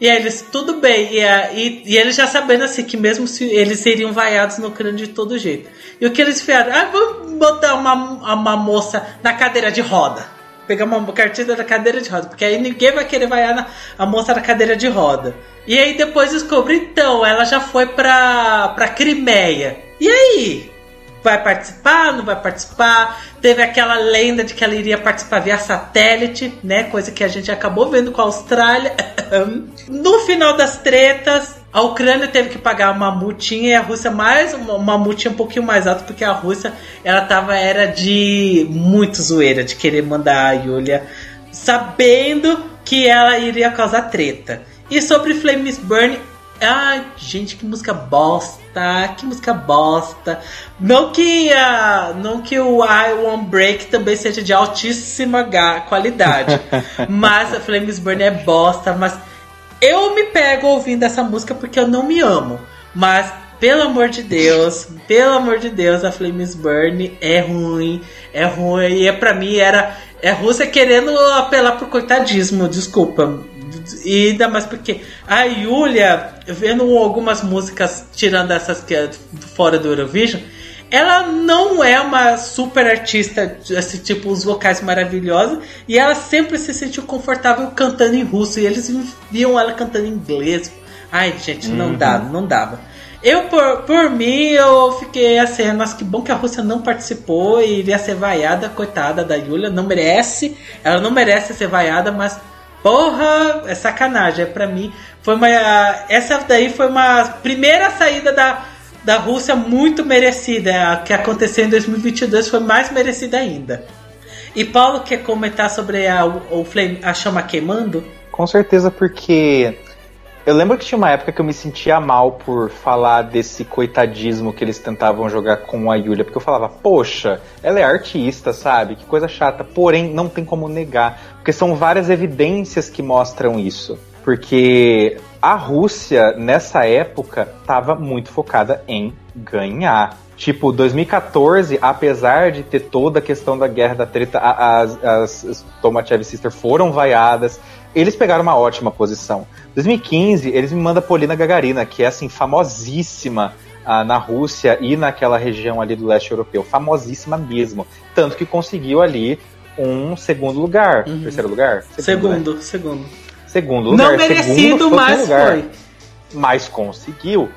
E aí eles, tudo bem. E, e, e, eles já sabendo assim que mesmo se eles seriam vaiados no Ucrânia de todo jeito. E o que eles fizeram? Ah, vamos botar uma, uma moça na cadeira de roda pegar uma cartilha da cadeira de roda, porque aí ninguém vai querer vaiar na, a moça da cadeira de roda. E aí depois descobre, então, ela já foi pra, pra Crimeia. E aí? Vai participar? Não vai participar? Teve aquela lenda de que ela iria participar via satélite, né? Coisa que a gente acabou vendo com a Austrália. no final das tretas, a Ucrânia teve que pagar uma multinha e a Rússia mais uma, uma multinha um pouquinho mais alta porque a Rússia ela tava era de muito zoeira de querer mandar a Yulia sabendo que ela iria causar treta. E sobre Flames Burn, ai gente que música bosta, que música bosta. Não que a, não que o I Won't Break também seja de altíssima qualidade, mas a Flames Burn é bosta, mas eu me pego ouvindo essa música porque eu não me amo. Mas, pelo amor de Deus, pelo amor de Deus, a Flames Burn é ruim. É ruim. E é, pra mim era. É Rússia querendo apelar pro coitadismo, desculpa. E ainda mais porque a Yulia, vendo algumas músicas, tirando essas que é fora do Eurovision, ela não é uma super artista, assim, tipo, os vocais maravilhosos, e ela sempre se sentiu confortável cantando em russo, e eles viam ela cantando em inglês. Ai, gente, não uhum. dava, não dava. Eu, por, por mim, eu fiquei assim, mas que bom que a Rússia não participou e iria ser vaiada, coitada da Yulia, não merece, ela não merece ser vaiada, mas porra, é sacanagem, é pra mim, foi uma, essa daí foi uma primeira saída da da Rússia muito merecida. A que aconteceu em 2022 foi mais merecida ainda. E Paulo quer comentar sobre a, o flame, a chama queimando? Com certeza, porque Eu lembro que tinha uma época que eu me sentia mal por falar desse coitadismo que eles tentavam jogar com a Yulia, porque eu falava, poxa, ela é artista, sabe? Que coisa chata. Porém, não tem como negar, porque são várias evidências que mostram isso. Porque a Rússia, nessa época, estava muito focada em ganhar. Tipo, 2014, apesar de ter toda a questão da guerra da treta, as, as, as Tomachev Sisters foram vaiadas, eles pegaram uma ótima posição. 2015, eles me mandam Polina Gagarina, que é assim, famosíssima ah, na Rússia e naquela região ali do leste europeu. Famosíssima mesmo. Tanto que conseguiu ali um segundo lugar. Uhum. Terceiro lugar? Segundo, segundo. Segundo, segundo lugar. Não merecido, mas lugar. foi. Mas conseguiu.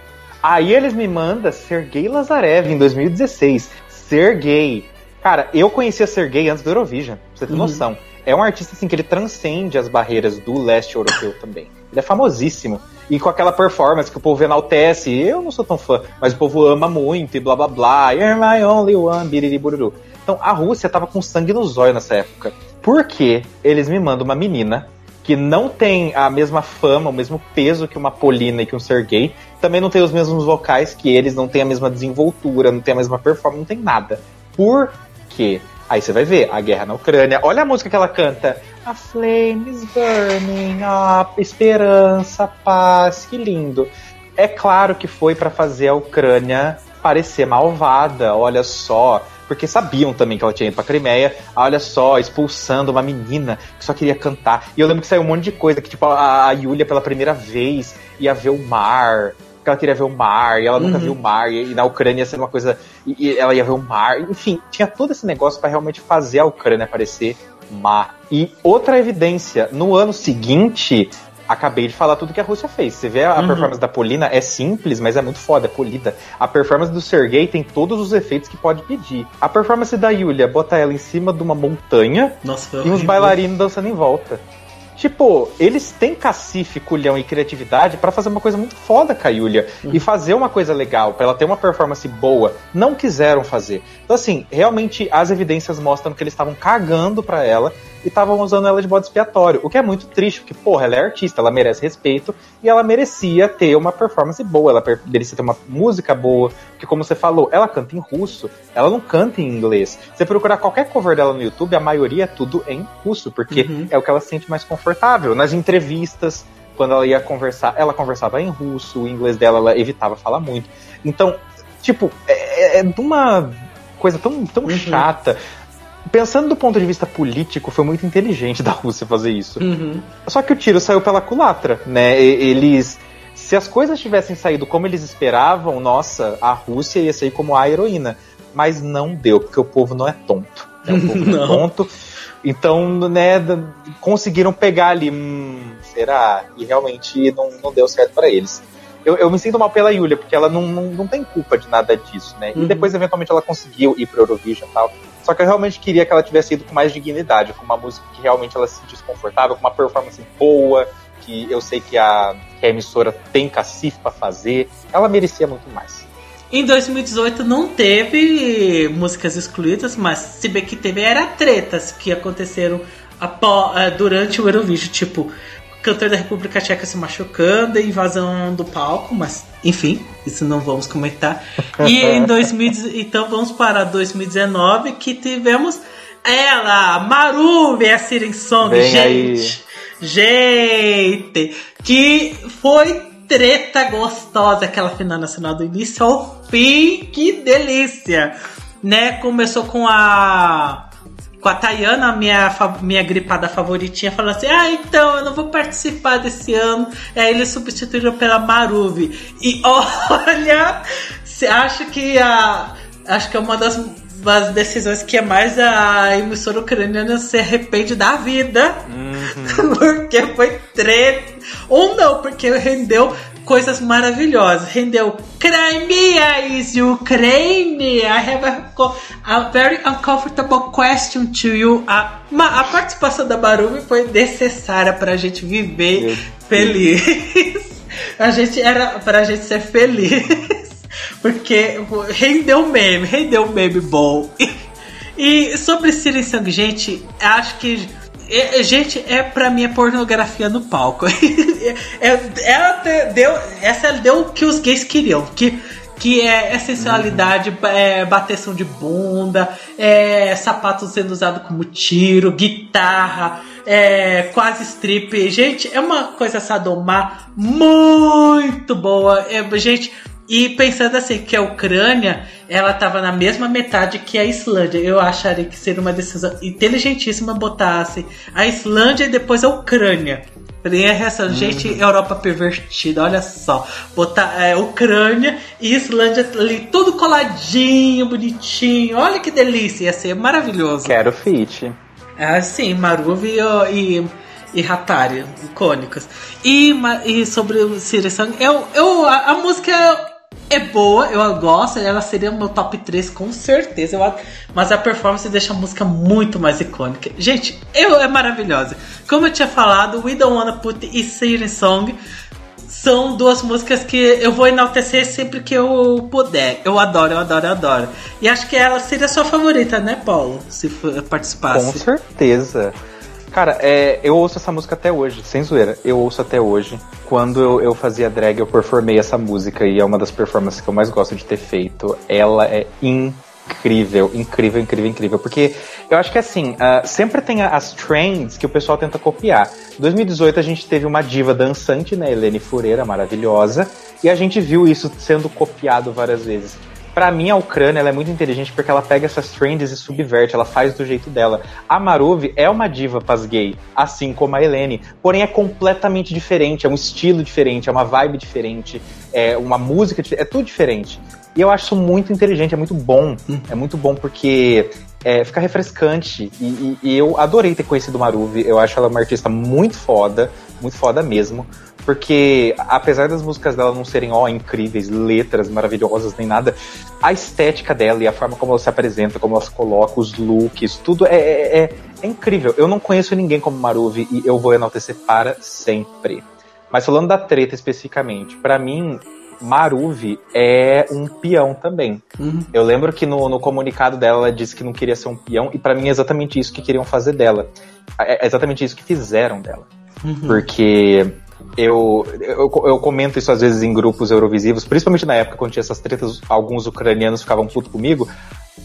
Aí eles me mandam Sergei Lazarev em 2016. Sergei. Cara, eu conhecia Sergei antes do Eurovision, pra você ter uhum. noção é um artista assim que ele transcende as barreiras do leste europeu também. Ele é famosíssimo. E com aquela performance que o povo enaltece, eu não sou tão fã, mas o povo ama muito e blá blá blá, you're my only one, biriri bururu. Então a Rússia tava com sangue no zóio nessa época. Por que eles me mandam uma menina que não tem a mesma fama, o mesmo peso que uma Polina e que um Sergei, também não tem os mesmos vocais que eles, não tem a mesma desenvoltura, não tem a mesma performance, não tem nada. Por quê? Aí você vai ver a guerra na Ucrânia. Olha a música que ela canta. A flame is burning, a esperança, paz, que lindo. É claro que foi para fazer a Ucrânia parecer malvada, olha só. Porque sabiam também que ela tinha ido pra Crimeia, olha só, expulsando uma menina que só queria cantar. E eu lembro que saiu um monte de coisa, que tipo, a, a Yulia pela primeira vez ia ver o mar, porque ela queria ver o mar, e ela nunca uhum. viu o mar, e, e, na Ucrânia ia ser uma coisa. E, e, ela ia ver o mar, enfim, tinha todo esse negócio para realmente fazer a Ucrânia parecer mar. E outra evidência, no ano seguinte, acabei de falar tudo que a Rússia fez. Você vê a uhum. performance da Polina, é simples, mas é muito foda, é polida. A performance do Sergei tem todos os efeitos que pode pedir. A performance da Yulia bota ela em cima de uma montanha Nossa, e uns bailarinos dançando em volta. Tipo, eles têm cacife, culhão e criatividade para fazer uma coisa muito foda com a Yulia uhum. e fazer uma coisa legal, para ela ter uma performance boa. Não quiseram fazer. Então, assim, realmente as evidências mostram que eles estavam cagando para ela e estavam usando ela de bode expiatório. O que é muito triste, porque, porra, ela é artista, ela merece respeito e ela merecia ter uma performance boa, ela merecia ter uma música boa, porque, como você falou, ela canta em russo, ela não canta em inglês. Você procurar qualquer cover dela no YouTube, a maioria é tudo em russo, porque uhum. é o que ela se sente mais confortável. Nas entrevistas, quando ela ia conversar, ela conversava em russo, o inglês dela ela evitava falar muito. Então, tipo, é, é de uma coisa tão, tão uhum. chata pensando do ponto de vista político, foi muito inteligente da Rússia fazer isso. Uhum. Só que o tiro saiu pela culatra, né? Eles. Se as coisas tivessem saído como eles esperavam, nossa, a Rússia ia sair como a heroína. Mas não deu, porque o povo não é tonto. Né? O povo não é tonto. Então, né, conseguiram pegar ali, hum, será? E realmente não, não deu certo para eles. Eu, eu, me sinto mal pela Yulia, porque ela não, não, não tem culpa de nada disso, né? Uhum. E depois, eventualmente, ela conseguiu ir pro Eurovision e tal. Só que eu realmente queria que ela tivesse ido com mais dignidade, com uma música que realmente ela se sentisse confortável, com uma performance boa, que eu sei que a, que a emissora tem cacife para fazer. Ela merecia muito mais. Em 2018 não teve músicas excluídas, mas se bem que teve era tretas que aconteceram eh, durante o Eurovision, tipo cantor da República Tcheca se machucando, invasão do palco, mas enfim, isso não vamos comentar. E em 2000, então vamos para 2019 que tivemos ela, Maru a Siren Song, Vem gente. Aí. Gente, que foi treta gostosa aquela final nacional do início ao fim, que delícia. Né? Começou com a com a Tayana, minha, minha gripada favoritinha, falando assim: Ah, então eu não vou participar desse ano. Aí eles substituíram pela Maruvi. E olha, você acha que a. Acho que é uma das, das decisões que é mais a emissora ucraniana se arrepende da vida. Uhum. porque foi treta. Ou não, porque rendeu coisas maravilhosas. Rendeu Crimea is Ukraine. I have a, a very uncomfortable question to you. A, a participação da Barumi foi necessária para a gente viver feliz. a gente era para a gente ser feliz. Porque rendeu meme, rendeu meme bom. E, e sobre Siren Sang, gente, acho que é, é, gente, é pra mim é pornografia no palco. é, ela deu, essa deu o que os gays queriam, que que é, é sensualidade, uhum. é bateção de bunda, é sapato sendo usado como tiro, guitarra, é quase strip. Gente, é uma coisa sadomar muito boa. É, gente, e pensando assim, que a Ucrânia, ela estava na mesma metade que a Islândia. Eu acharia que seria uma decisão inteligentíssima botasse a Islândia e depois a Ucrânia. Tem essa gente, uhum. Europa pervertida, olha só. Botar é, Ucrânia e Islândia ali, tudo coladinho, bonitinho. Olha que delícia, ia ser maravilhoso. Quero fit. É, sim, Maruvi e, e Hatari, icônicos. E, e sobre o Sirisan, eu, eu, a, a música é boa, eu gosto, ela seria o meu top 3 com certeza. Eu, mas a performance deixa a música muito mais icônica. Gente, eu, é maravilhosa. Como eu tinha falado, We Don't Wanna Put e Siren Song são duas músicas que eu vou enaltecer sempre que eu puder. Eu adoro, eu adoro, eu adoro. E acho que ela seria a sua favorita, né, Paulo? Se participasse. Com certeza. Cara, é, eu ouço essa música até hoje, sem zoeira. Eu ouço até hoje. Quando eu, eu fazia drag, eu performei essa música e é uma das performances que eu mais gosto de ter feito. Ela é incrível, incrível, incrível, incrível. Porque eu acho que assim, uh, sempre tem as trends que o pessoal tenta copiar. Em 2018 a gente teve uma diva dançante, né, Helene Fureira, maravilhosa, e a gente viu isso sendo copiado várias vezes. Para mim, a Ucrânia é muito inteligente porque ela pega essas trends e subverte, ela faz do jeito dela. A Maruv é uma diva paz gay, assim como a Helene, porém é completamente diferente, é um estilo diferente, é uma vibe diferente, é uma música, é tudo diferente. E eu acho isso muito inteligente, é muito bom. É muito bom porque é, fica refrescante. E, e, e, eu adorei ter conhecido Maruvi. Eu acho ela uma artista muito foda, muito foda mesmo. Porque, apesar das músicas dela não serem, ó, incríveis, letras maravilhosas, nem nada, a estética dela e a forma como ela se apresenta, como ela se coloca, os looks, tudo é, é, é, é incrível. Eu não conheço ninguém como Maruvi e eu vou enaltecer para sempre. Mas falando da treta especificamente, para mim, Maruvi é um peão também. Uhum. Eu lembro que no, no, comunicado dela ela disse que não queria ser um peão, e para mim é exatamente isso que queriam fazer dela. É, é exatamente isso que fizeram dela. Uhum. Porque eu, eu, eu, comento isso às vezes em grupos eurovisivos, principalmente na época quando tinha essas tretas, alguns ucranianos ficavam putos comigo,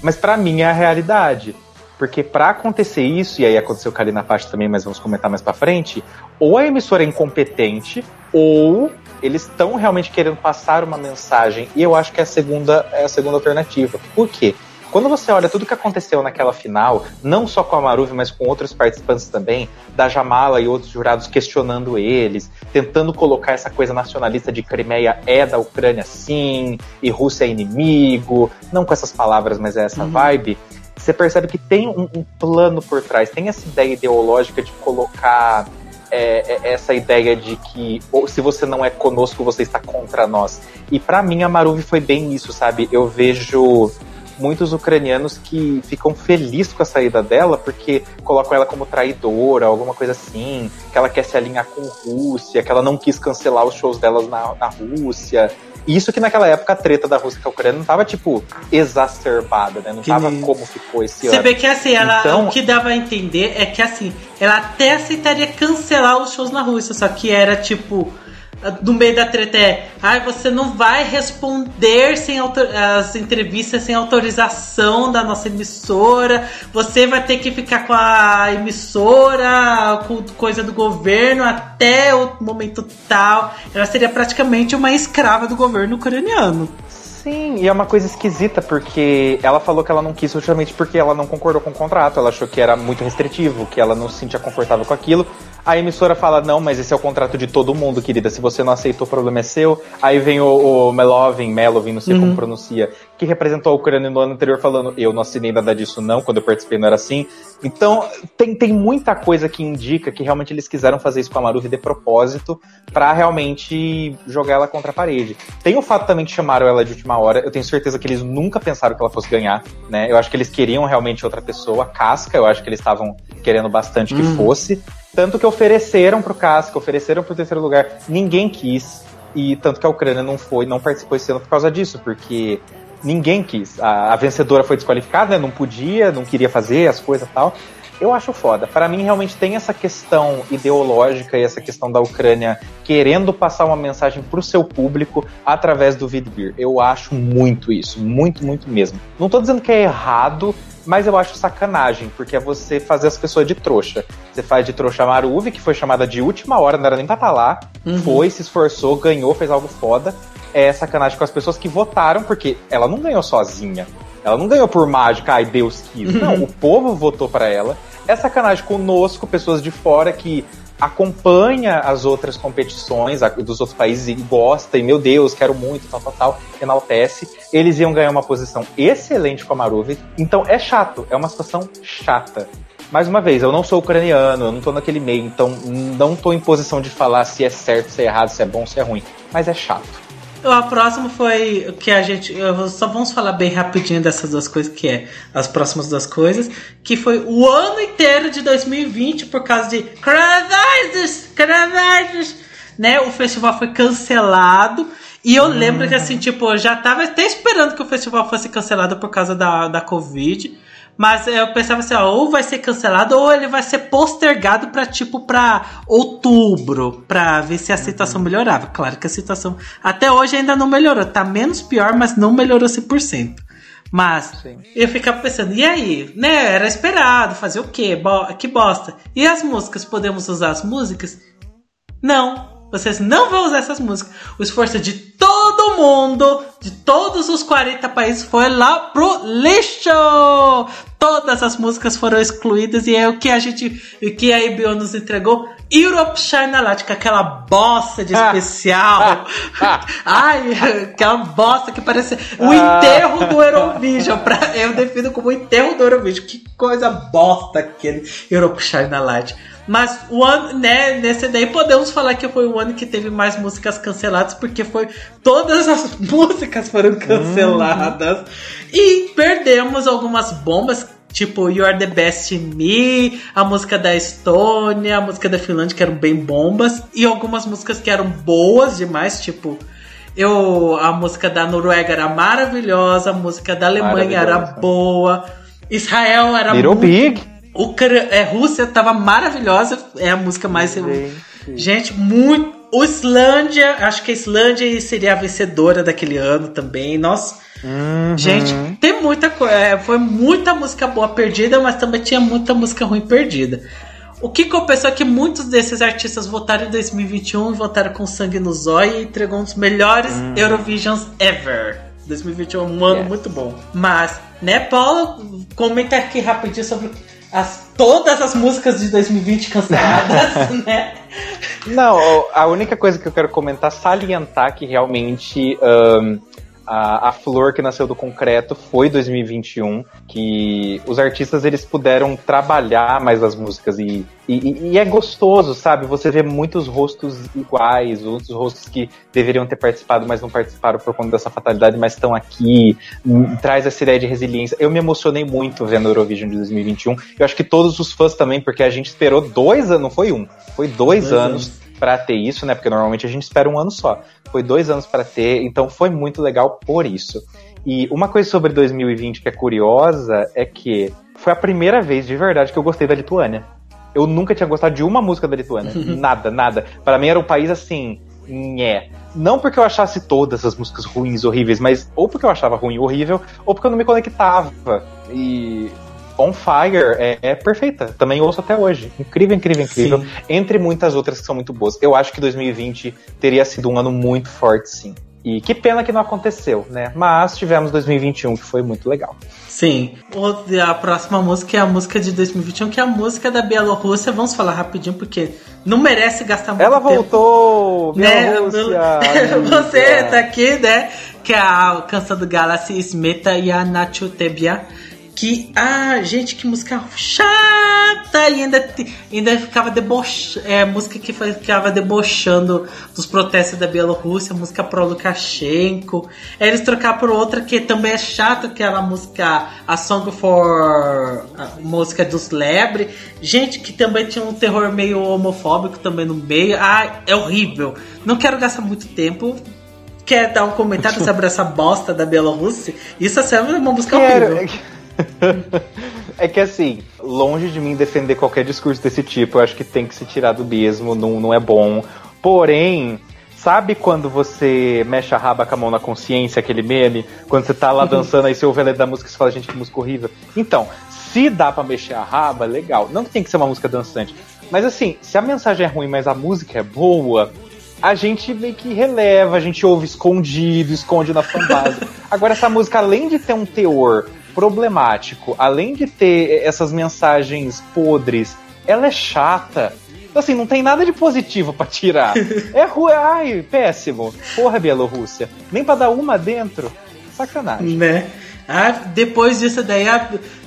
mas para mim é a realidade. Porque para acontecer isso, e aí aconteceu com a Alina Pache também, mas vamos comentar mais para frente, ou a emissora é incompetente, ou eles estão realmente querendo passar uma mensagem. E eu acho que é a segunda, é a segunda alternativa. Por quê? Quando você olha tudo que aconteceu naquela final, não só com a Maruvi, mas com outros participantes também, da Jamala e outros jurados questionando eles, tentando colocar essa coisa nacionalista de Crimeia é da Ucrânia sim, e Rússia é inimigo, não com essas palavras, mas é essa uhum. vibe, você percebe que tem um, um plano por trás, tem essa ideia ideológica de colocar é, é, essa ideia de que se você não é conosco, você está contra nós. E para mim a Maruvi foi bem isso, sabe? Eu vejo muitos ucranianos que ficam felizes com a saída dela porque colocam ela como traidora, alguma coisa assim, que ela quer se alinhar com Rússia, que ela não quis cancelar os shows delas na, na Rússia. Isso que naquela época a treta da Rússia com a Ucrânia não tava, tipo, exacerbada, né? Não que... tava como ficou esse Você ano. Você vê que assim, ela, então... o que dava a entender é que assim, ela até aceitaria cancelar os shows na Rússia, só que era tipo no meio da treta é ah, você não vai responder sem as entrevistas sem autorização da nossa emissora, você vai ter que ficar com a emissora, com coisa do governo até o momento tal. Ela seria praticamente uma escrava do governo ucraniano. Sim, e é uma coisa esquisita, porque ela falou que ela não quis justamente porque ela não concordou com o contrato, ela achou que era muito restritivo, que ela não se sentia confortável com aquilo. A emissora fala, não, mas esse é o contrato de todo mundo, querida. Se você não aceitou, o problema é seu. Aí vem o, o Melovin, Melovin, não sei uhum. como pronuncia, que representou a Ucrânia no ano anterior, falando, eu não assinei nada disso não, quando eu participei não era assim. Então, tem, tem muita coisa que indica que realmente eles quiseram fazer isso com a Maruvi de propósito, para realmente jogar ela contra a parede. Tem o fato também que chamaram ela de última hora, eu tenho certeza que eles nunca pensaram que ela fosse ganhar, né? Eu acho que eles queriam realmente outra pessoa, Casca, eu acho que eles estavam querendo bastante que uhum. fosse. Tanto que ofereceram pro Casca, ofereceram pro terceiro lugar, ninguém quis. E tanto que a Ucrânia não foi, não participou esse ano por causa disso, porque ninguém quis. A, a vencedora foi desqualificada, né? Não podia, não queria fazer as coisas e tal. Eu acho foda. Para mim, realmente tem essa questão ideológica e essa questão da Ucrânia querendo passar uma mensagem pro seu público através do Vidbeer. Eu acho muito isso, muito, muito mesmo. Não tô dizendo que é errado, mas eu acho sacanagem, porque é você fazer as pessoas de trouxa. Você faz de trouxa a Maruve, que foi chamada de última hora, não era nem pra estar tá lá, uhum. foi, se esforçou, ganhou, fez algo foda. É sacanagem com as pessoas que votaram, porque ela não ganhou sozinha. Ela não ganhou por mágica, ai Deus quis. Não, uhum. o povo votou para ela. É sacanagem conosco, pessoas de fora que acompanha as outras competições dos outros países e gosta, e meu Deus, quero muito, tal, tal, tal, enaltece, eles iam ganhar uma posição excelente com a Maruve. Então é chato, é uma situação chata. Mais uma vez, eu não sou ucraniano, eu não tô naquele meio, então não tô em posição de falar se é certo, se é errado, se é bom, se é ruim. Mas é chato. A próxima foi o que a gente. Só vamos falar bem rapidinho dessas duas coisas, que é as próximas duas coisas. Que foi o ano inteiro de 2020 por causa de coronavírus, coronavírus, né? O festival foi cancelado. E eu lembro que assim, tipo, eu já tava até esperando que o festival fosse cancelado por causa da, da Covid. Mas eu pensava assim, ó, ou vai ser cancelado ou ele vai ser postergado para tipo para outubro, para ver se a situação melhorava. Claro que a situação até hoje ainda não melhorou, tá menos pior, mas não melhorou 100%. Mas Sim. eu ficava pensando, e aí? Né, era esperado, fazer o quê? Bo que bosta. E as músicas, podemos usar as músicas? Não, vocês não vão usar essas músicas. O esforço de todo mundo, de todos os 40 países, foi lá pro lixo! Todas as músicas foram excluídas e é o que a gente, o que a HBO nos entregou. Europe China Light, aquela bosta de especial. Ai, aquela bosta que parece o enterro do Eurovision. Pra, eu defino como o enterro do Eurovision. Que coisa bosta aquele Europe China Light. Mas o ano, né, nesse daí podemos falar que foi o ano que teve mais músicas canceladas, porque foi todas as músicas foram canceladas. Uhum. E perdemos algumas bombas, tipo You Are the Best in Me, a música da Estônia, a música da Finlândia, que eram bem bombas, e algumas músicas que eram boas demais, tipo. Eu, a música da Noruega era maravilhosa, a música da Alemanha era boa, Israel era Little muito... Big. Ucra é, Rússia tava maravilhosa, é a música mais. Gente, gente muito. O Islândia, acho que a Islândia seria a vencedora daquele ano também. Nossa. Uhum. Gente, tem muita coisa. É, foi muita música boa perdida, mas também tinha muita música ruim perdida. O que compensou é que muitos desses artistas votaram em 2021 e votaram com sangue no zóio e entregou um dos melhores uhum. Eurovisions ever. 2021 é um ano yes. muito bom. Mas, né, Paulo, comenta aqui rapidinho sobre as, todas as músicas de 2020 canceladas, né? Não, a única coisa que eu quero comentar, salientar que realmente um, a, a flor que nasceu do concreto foi 2021, que os artistas eles puderam trabalhar mais as músicas e, e, e, é gostoso, sabe? Você vê muitos rostos iguais, outros rostos que deveriam ter participado, mas não participaram por conta dessa fatalidade, mas estão aqui, traz essa ideia de resiliência. Eu me emocionei muito vendo o Eurovision de 2021. Eu acho que todos os fãs também, porque a gente esperou dois anos, não foi um, foi dois, dois anos. anos para ter isso, né? Porque normalmente a gente espera um ano só. Foi dois anos para ter, então foi muito legal por isso. E uma coisa sobre 2020 que é curiosa é que foi a primeira vez de verdade que eu gostei da Lituânia. Eu nunca tinha gostado de uma música da Lituânia. nada, nada. Para mim era um país assim, nhé. Não porque eu achasse todas as músicas ruins, horríveis, mas ou porque eu achava ruim, horrível, ou porque eu não me conectava. E On Fire é, é, perfeita. Também ouço até hoje. Incrível, incrível, incrível. Sim. Entre muitas outras que são muito boas. Eu acho que 2020 teria sido um ano muito forte, sim. E que pena que não aconteceu, né? Mas tivemos 2021, que foi muito legal. Sim. A próxima música é a música de 2021, que é a música da Bielorrússia. Vamos falar rapidinho, porque não merece gastar muito Ela tempo. Ela voltou! Né? Você tá aqui, né? Que é a canção do Galaxy Smeta e a Nacho Tebia que, ah, gente, que música chata! E ainda, ainda ficava debochando, é, música que ficava debochando dos protestos da Bielorrússia, música pro Lukashenko. Eles trocaram por outra que também é chata, que era a música A Song for. a música dos Lebre. Gente, que também tinha um terror meio homofóbico também no meio. Ah, é horrível. Não quero gastar muito tempo quer dar um comentário sobre essa bosta da Bielorrússia? Isso é uma música Quero. horrível. É que assim, longe de mim defender qualquer discurso desse tipo, eu acho que tem que se tirar do mesmo, não, não é bom. Porém, Sabe quando você mexe a raba com a mão na consciência, aquele meme? Quando você tá lá uhum. dançando, aí você ouve a letra da música e você fala, gente, que música horrível. Então, se dá para mexer a raba, legal. Não que tem que ser uma música dançante. Mas assim, se a mensagem é ruim, mas a música é boa, a gente meio que releva, a gente ouve escondido, esconde na fanbase. Agora, essa música, além de ter um teor problemático, além de ter essas mensagens podres, ela é chata então, assim, não tem nada de positivo para tirar. É ruim, ai, péssimo. Porra, Bielorrússia. Nem para dar uma dentro. Sacanagem. Né? Ah, depois disso daí,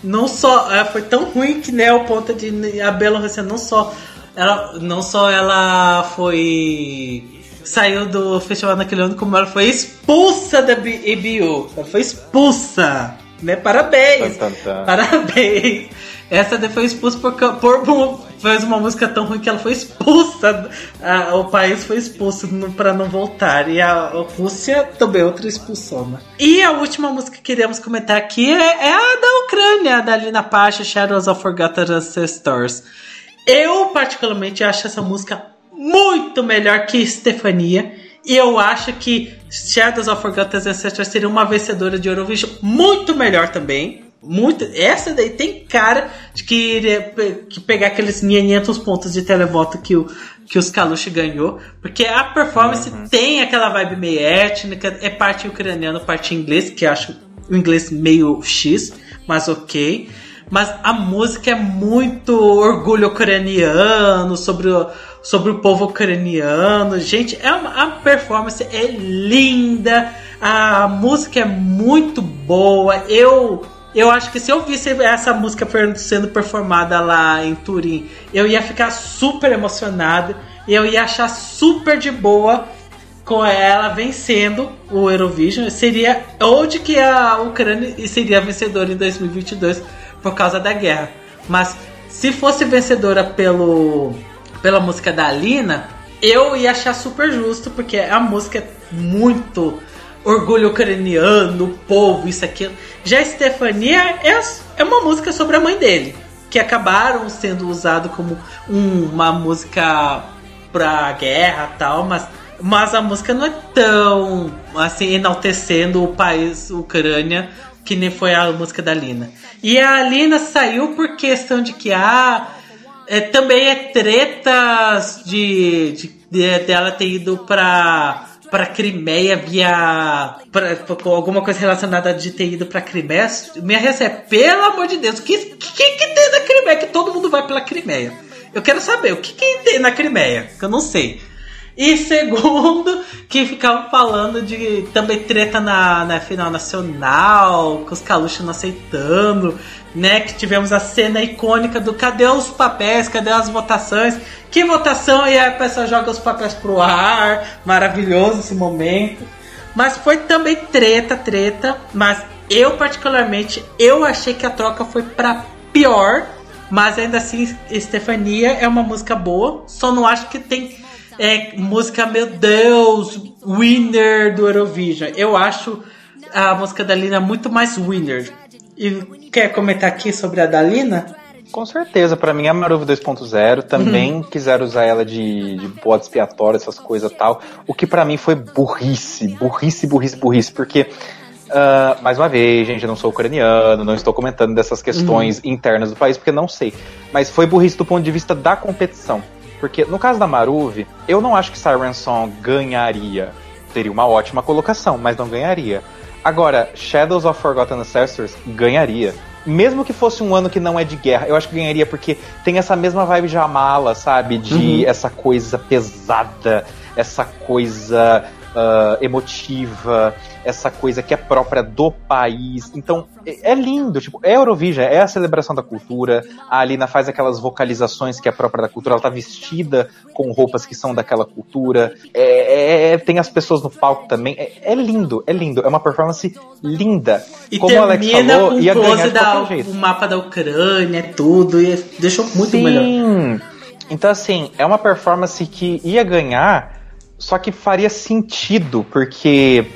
não só ah, foi tão ruim que né, o ponto de a Bielorrússia não só ela não só ela foi saiu do festival naquele ano, como ela foi expulsa da EBU. Ela foi expulsa, né? Parabéns. Tan, tan, tan. Parabéns. Essa foi expulsa por, por fez uma música tão ruim que ela foi expulsa. A, o país foi expulso para não voltar. E a, a Rússia também outra expulsão, né? E a última música que queríamos comentar aqui é, é a da Ucrânia, da Lina Pasha, Shadows of Forgotten Ancestors. Eu, particularmente, acho essa música muito melhor que Stefania. E eu acho que Shadows of Forgotten Ancestors seria uma vencedora de Eurovision muito melhor também. Muito, essa daí tem cara de que iria que pegar aqueles 500 pontos de televoto que, o, que os Kalush ganhou, porque a performance uhum. tem aquela vibe meio étnica, é parte ucraniano, parte inglês, que acho o inglês meio X, mas ok. Mas a música é muito orgulho ucraniano, sobre o, sobre o povo ucraniano. Gente, é uma, a performance é linda, a música é muito boa. Eu eu acho que se eu visse essa música sendo performada lá em Turim, eu ia ficar super emocionado. Eu ia achar super de boa com ela vencendo o Eurovision. Seria onde que a Ucrânia seria vencedora em 2022 por causa da guerra. Mas se fosse vencedora pelo pela música da Alina, eu ia achar super justo porque a música é muito orgulho ucraniano, povo, isso, aquilo. Já Stefania é, é uma música sobre a mãe dele, que acabaram sendo usado como um, uma música pra guerra tal, mas, mas a música não é tão assim enaltecendo o país Ucrânia que nem foi a música da Lina. E a Lina saiu por questão de que ah, é, também é tretas de, de, de dela ter ido pra para Crimeia via pra, com alguma coisa relacionada de ter ido para Crimeia, minha reação é, pelo amor de Deus, o que, que, que tem na Crimeia? Que todo mundo vai pela Crimeia. Eu quero saber o que, que tem na Crimeia, que eu não sei. E segundo, que ficavam falando de também treta na, na final nacional, com os caluchos não aceitando, né? Que tivemos a cena icônica do cadê os papéis, cadê as votações? Que votação? E aí a pessoa joga os papéis pro ar, maravilhoso esse momento. Mas foi também treta, treta. Mas eu particularmente, eu achei que a troca foi para pior. Mas ainda assim, Estefania é uma música boa. Só não acho que tem é, música, meu Deus, winner do Eurovision. Eu acho a música da Lina muito mais winner. E quer comentar aqui sobre a Dalina? Com certeza, para mim é a Maruva 2.0. Também uhum. quiseram usar ela de, de bode expiatório, essas coisas tal. O que para mim foi burrice, burrice, burrice, burrice, porque. Uh, mais uma vez, gente, eu não sou ucraniano, não estou comentando dessas questões uhum. internas do país, porque não sei. Mas foi burrice do ponto de vista da competição. Porque no caso da Maruve, eu não acho que Siren Song ganharia. Teria uma ótima colocação, mas não ganharia. Agora, Shadows of Forgotten Ancestors ganharia. Mesmo que fosse um ano que não é de guerra, eu acho que ganharia porque tem essa mesma vibe Jamala, sabe? De uhum. essa coisa pesada, essa coisa uh, emotiva, essa coisa que é própria do país. Então, é, é lindo, tipo, é Eurovision, é a celebração da cultura. A Alina faz aquelas vocalizações que é própria da cultura, ela tá vestida com roupas que são daquela cultura. É, é, é tem as pessoas no palco também. É, é, lindo, é lindo. É uma performance linda. E Como o Alex falou, ia ganhar de da, jeito. O mapa da Ucrânia, tudo, e deixou muito Sim. melhor. Então, assim, é uma performance que ia ganhar, só que faria sentido, porque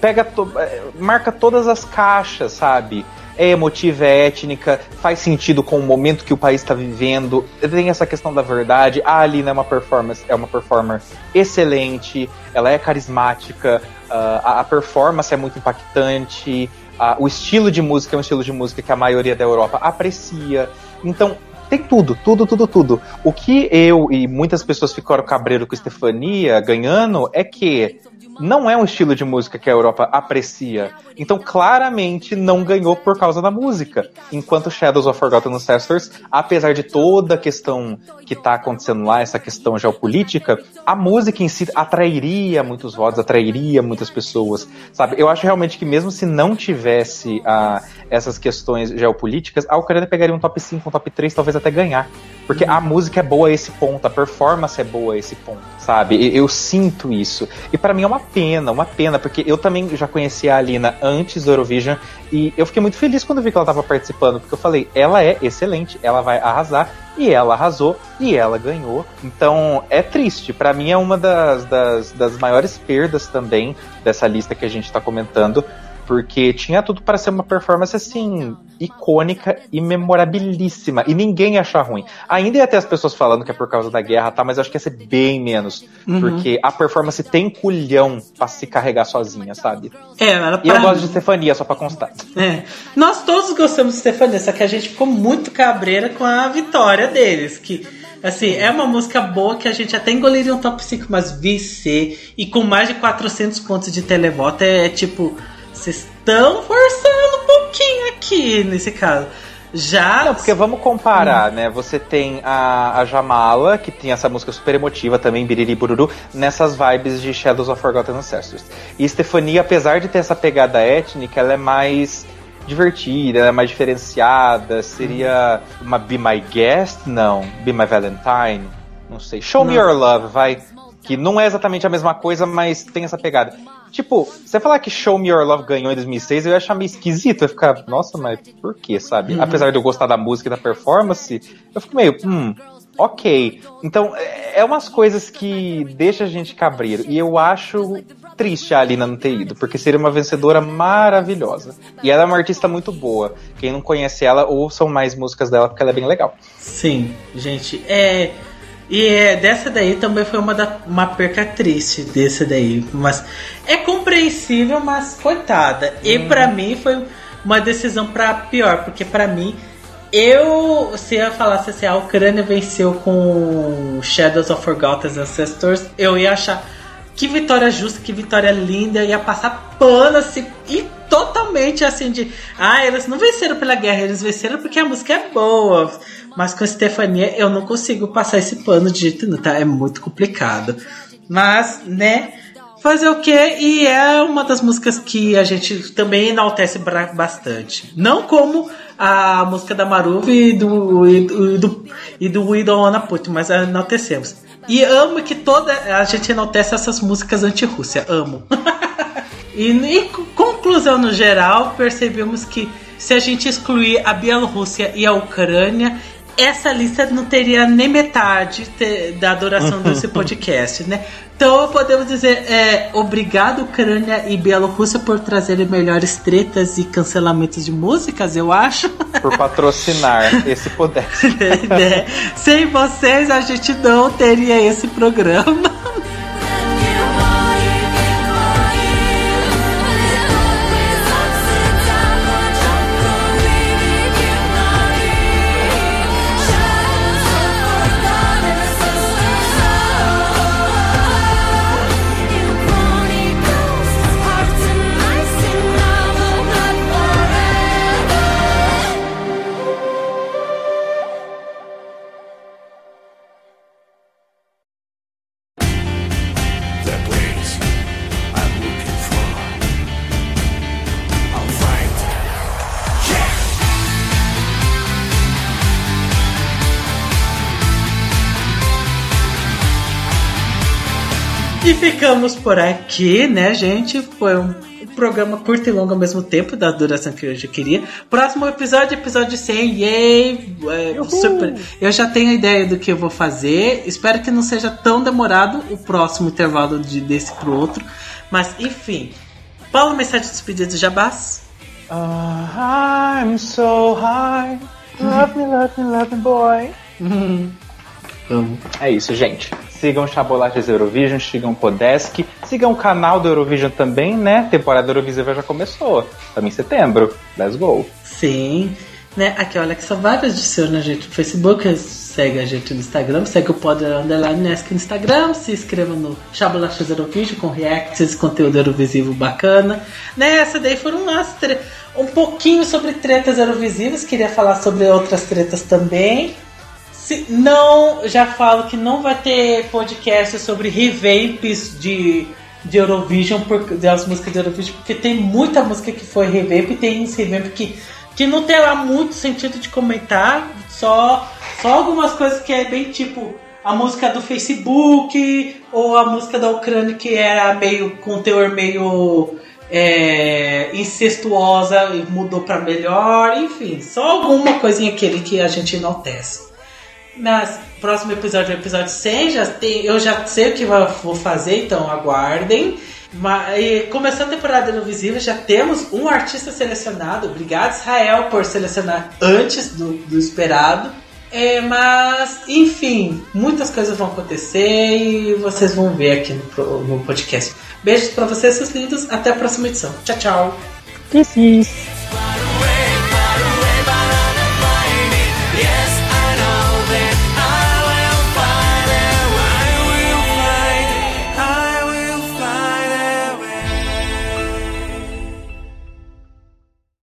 pega to, é, marca todas as caixas, sabe? é emotiva, é étnica, faz sentido com o momento que o país está vivendo. Tem essa questão da verdade. A Alina é uma performance, é uma performer excelente, ela é carismática, uh, a, a, performance é muito impactante, o estilo de música é um estilo de música que a maioria da Europa aprecia. Então, tem tudo, tudo, tudo, tudo. O que eu e muitas pessoas ficaram cabreiro com Stefania ganhando é que não é um estilo de música que a Europa aprecia. Então, claramente, não ganhou por causa da música. Enquanto Shadows of Forgotten Ancestors, apesar de toda a questão que está acontecendo lá, essa questão geopolítica, a música em si atrairia muitos votos, atrairia muitas pessoas, sabe? Eu acho realmente que mesmo se não tivesse ah, essas questões geopolíticas, a Ucrânia pegaria um top 5, um top 3, talvez até ganhar. Porque a música é boa a esse ponto, a performance é boa a esse ponto, sabe? Eu, eu sinto isso. E para mim é uma pena, uma pena, porque eu também já conhecia a Alina antes do Eurovision e eu fiquei muito feliz quando vi que ela estava participando, porque eu falei, ela é excelente, ela vai arrasar. E ela arrasou e ela ganhou. Então é triste. Para mim é uma das, das, das maiores perdas também dessa lista que a gente está comentando porque tinha tudo para ser uma performance assim icônica e memorabilíssima e ninguém ia achar ruim. Ainda ia ter as pessoas falando que é por causa da guerra, tá, mas eu acho que ia ser bem menos, uhum. porque a performance tem culhão para se carregar sozinha, sabe? É, ela E eu gosto de Stefania só para constar. É. Nós todos gostamos de Stefania, só que a gente ficou muito cabreira com a vitória deles, que Assim, é uma música boa que a gente até engoliria um top 5, mas VC e com mais de 400 pontos de televoto é, é tipo vocês estão forçando um pouquinho aqui nesse caso. Já. Não, porque vamos comparar, hum. né? Você tem a, a Jamala, que tem essa música super emotiva também, Biriri Bururu, nessas vibes de Shadows of Forgotten Ancestors. E Stefania, apesar de ter essa pegada étnica, ela é mais divertida, ela é mais diferenciada. Seria uma Be My Guest? Não. Be My Valentine? Não sei. Show não. Me Your Love, vai. Que não é exatamente a mesma coisa, mas tem essa pegada. Tipo, você falar que Show Me Your Love ganhou em 2006, eu ia achar meio esquisito. Eu ia ficar, nossa, mas por quê, sabe? Uhum. Apesar de eu gostar da música e da performance, eu fico meio, hum, ok. Então, é, é umas coisas que deixa a gente cabreiro. E eu acho triste a Alina não ter ido, porque seria uma vencedora maravilhosa. E ela é uma artista muito boa. Quem não conhece ela, ouçam mais músicas dela, porque ela é bem legal. Sim, gente, é. E é, dessa daí também foi uma, da, uma perca triste desse daí. Mas é compreensível, mas coitada. E hum. para mim foi uma decisão para pior, porque para mim eu, se eu falasse assim, a Ucrânia venceu com Shadows of Forgotten Ancestors, eu ia achar que vitória justa, que vitória linda, ia passar pano assim, e totalmente assim de, ah, eles não venceram pela guerra, eles venceram porque a música é boa. Mas com a Stefania eu não consigo passar esse pano de jeito nenhum, tá? É muito complicado. Mas, né? Fazer o que? E é uma das músicas que a gente também enaltece bastante. Não como a música da Maruv e do, e do, e do We Don't Wanna Put, mas enaltecemos. E amo que toda a gente enaltece essas músicas anti-Rússia. Amo. e, e conclusão no geral, percebemos que se a gente excluir a Bielorrússia e a Ucrânia, essa lista não teria nem metade da duração desse podcast, né? Então podemos dizer é, obrigado Ucrânia e Bielorrússia por trazerem melhores tretas e cancelamentos de músicas, eu acho. Por patrocinar esse poder. né? Sem vocês a gente não teria esse programa. Ficamos por aqui, né, gente? Foi um programa curto e longo ao mesmo tempo, da duração que eu já queria. Próximo episódio, episódio 100, yay! É, super. Eu já tenho a ideia do que eu vou fazer. Espero que não seja tão demorado o próximo intervalo de, desse pro outro. Mas, enfim. Paulo, mensagem de despedida de Jabás? Uh, I'm so high. Love me, love me, love me, boy. Vamos. É isso, gente. Sigam Chabolaches Eurovision, sigam Podesk, sigam o canal do Eurovision também, né? Temporada Eurovisiva já começou. Estamos em setembro. Let's go. Sim. Né? Aqui, olha, que só vários adicionam a gente no Facebook, segue a gente no Instagram, segue o Poder Underline no Instagram, se inscreva no Chabolaches Eurovision com reacts, conteúdo eurovisivo bacana. Né? Essa daí foram as um pouquinho sobre tretas eurovisivas, queria falar sobre outras tretas também. Se, não, já falo que não vai ter podcast sobre revamps de, de Eurovision, por, das músicas de Eurovision, porque tem muita música que foi revamp e tem uns revamp que, que não tem lá muito sentido de comentar, só, só algumas coisas que é bem tipo a música do Facebook ou a música da Ucrânia que era meio com teor meio é, incestuosa e mudou para melhor, enfim, só alguma coisinha aquele que a gente enaltece. Mas próximo episódio o episódio 100, já tem, eu já sei o que vou fazer, então aguardem. Mas, começou a temporada Eurovisiva, já temos um artista selecionado. Obrigado, Israel, por selecionar antes do, do esperado. É, mas, enfim, muitas coisas vão acontecer e vocês vão ver aqui no, no podcast. Beijos pra vocês, seus lindos. Até a próxima edição. Tchau, tchau. Kisses.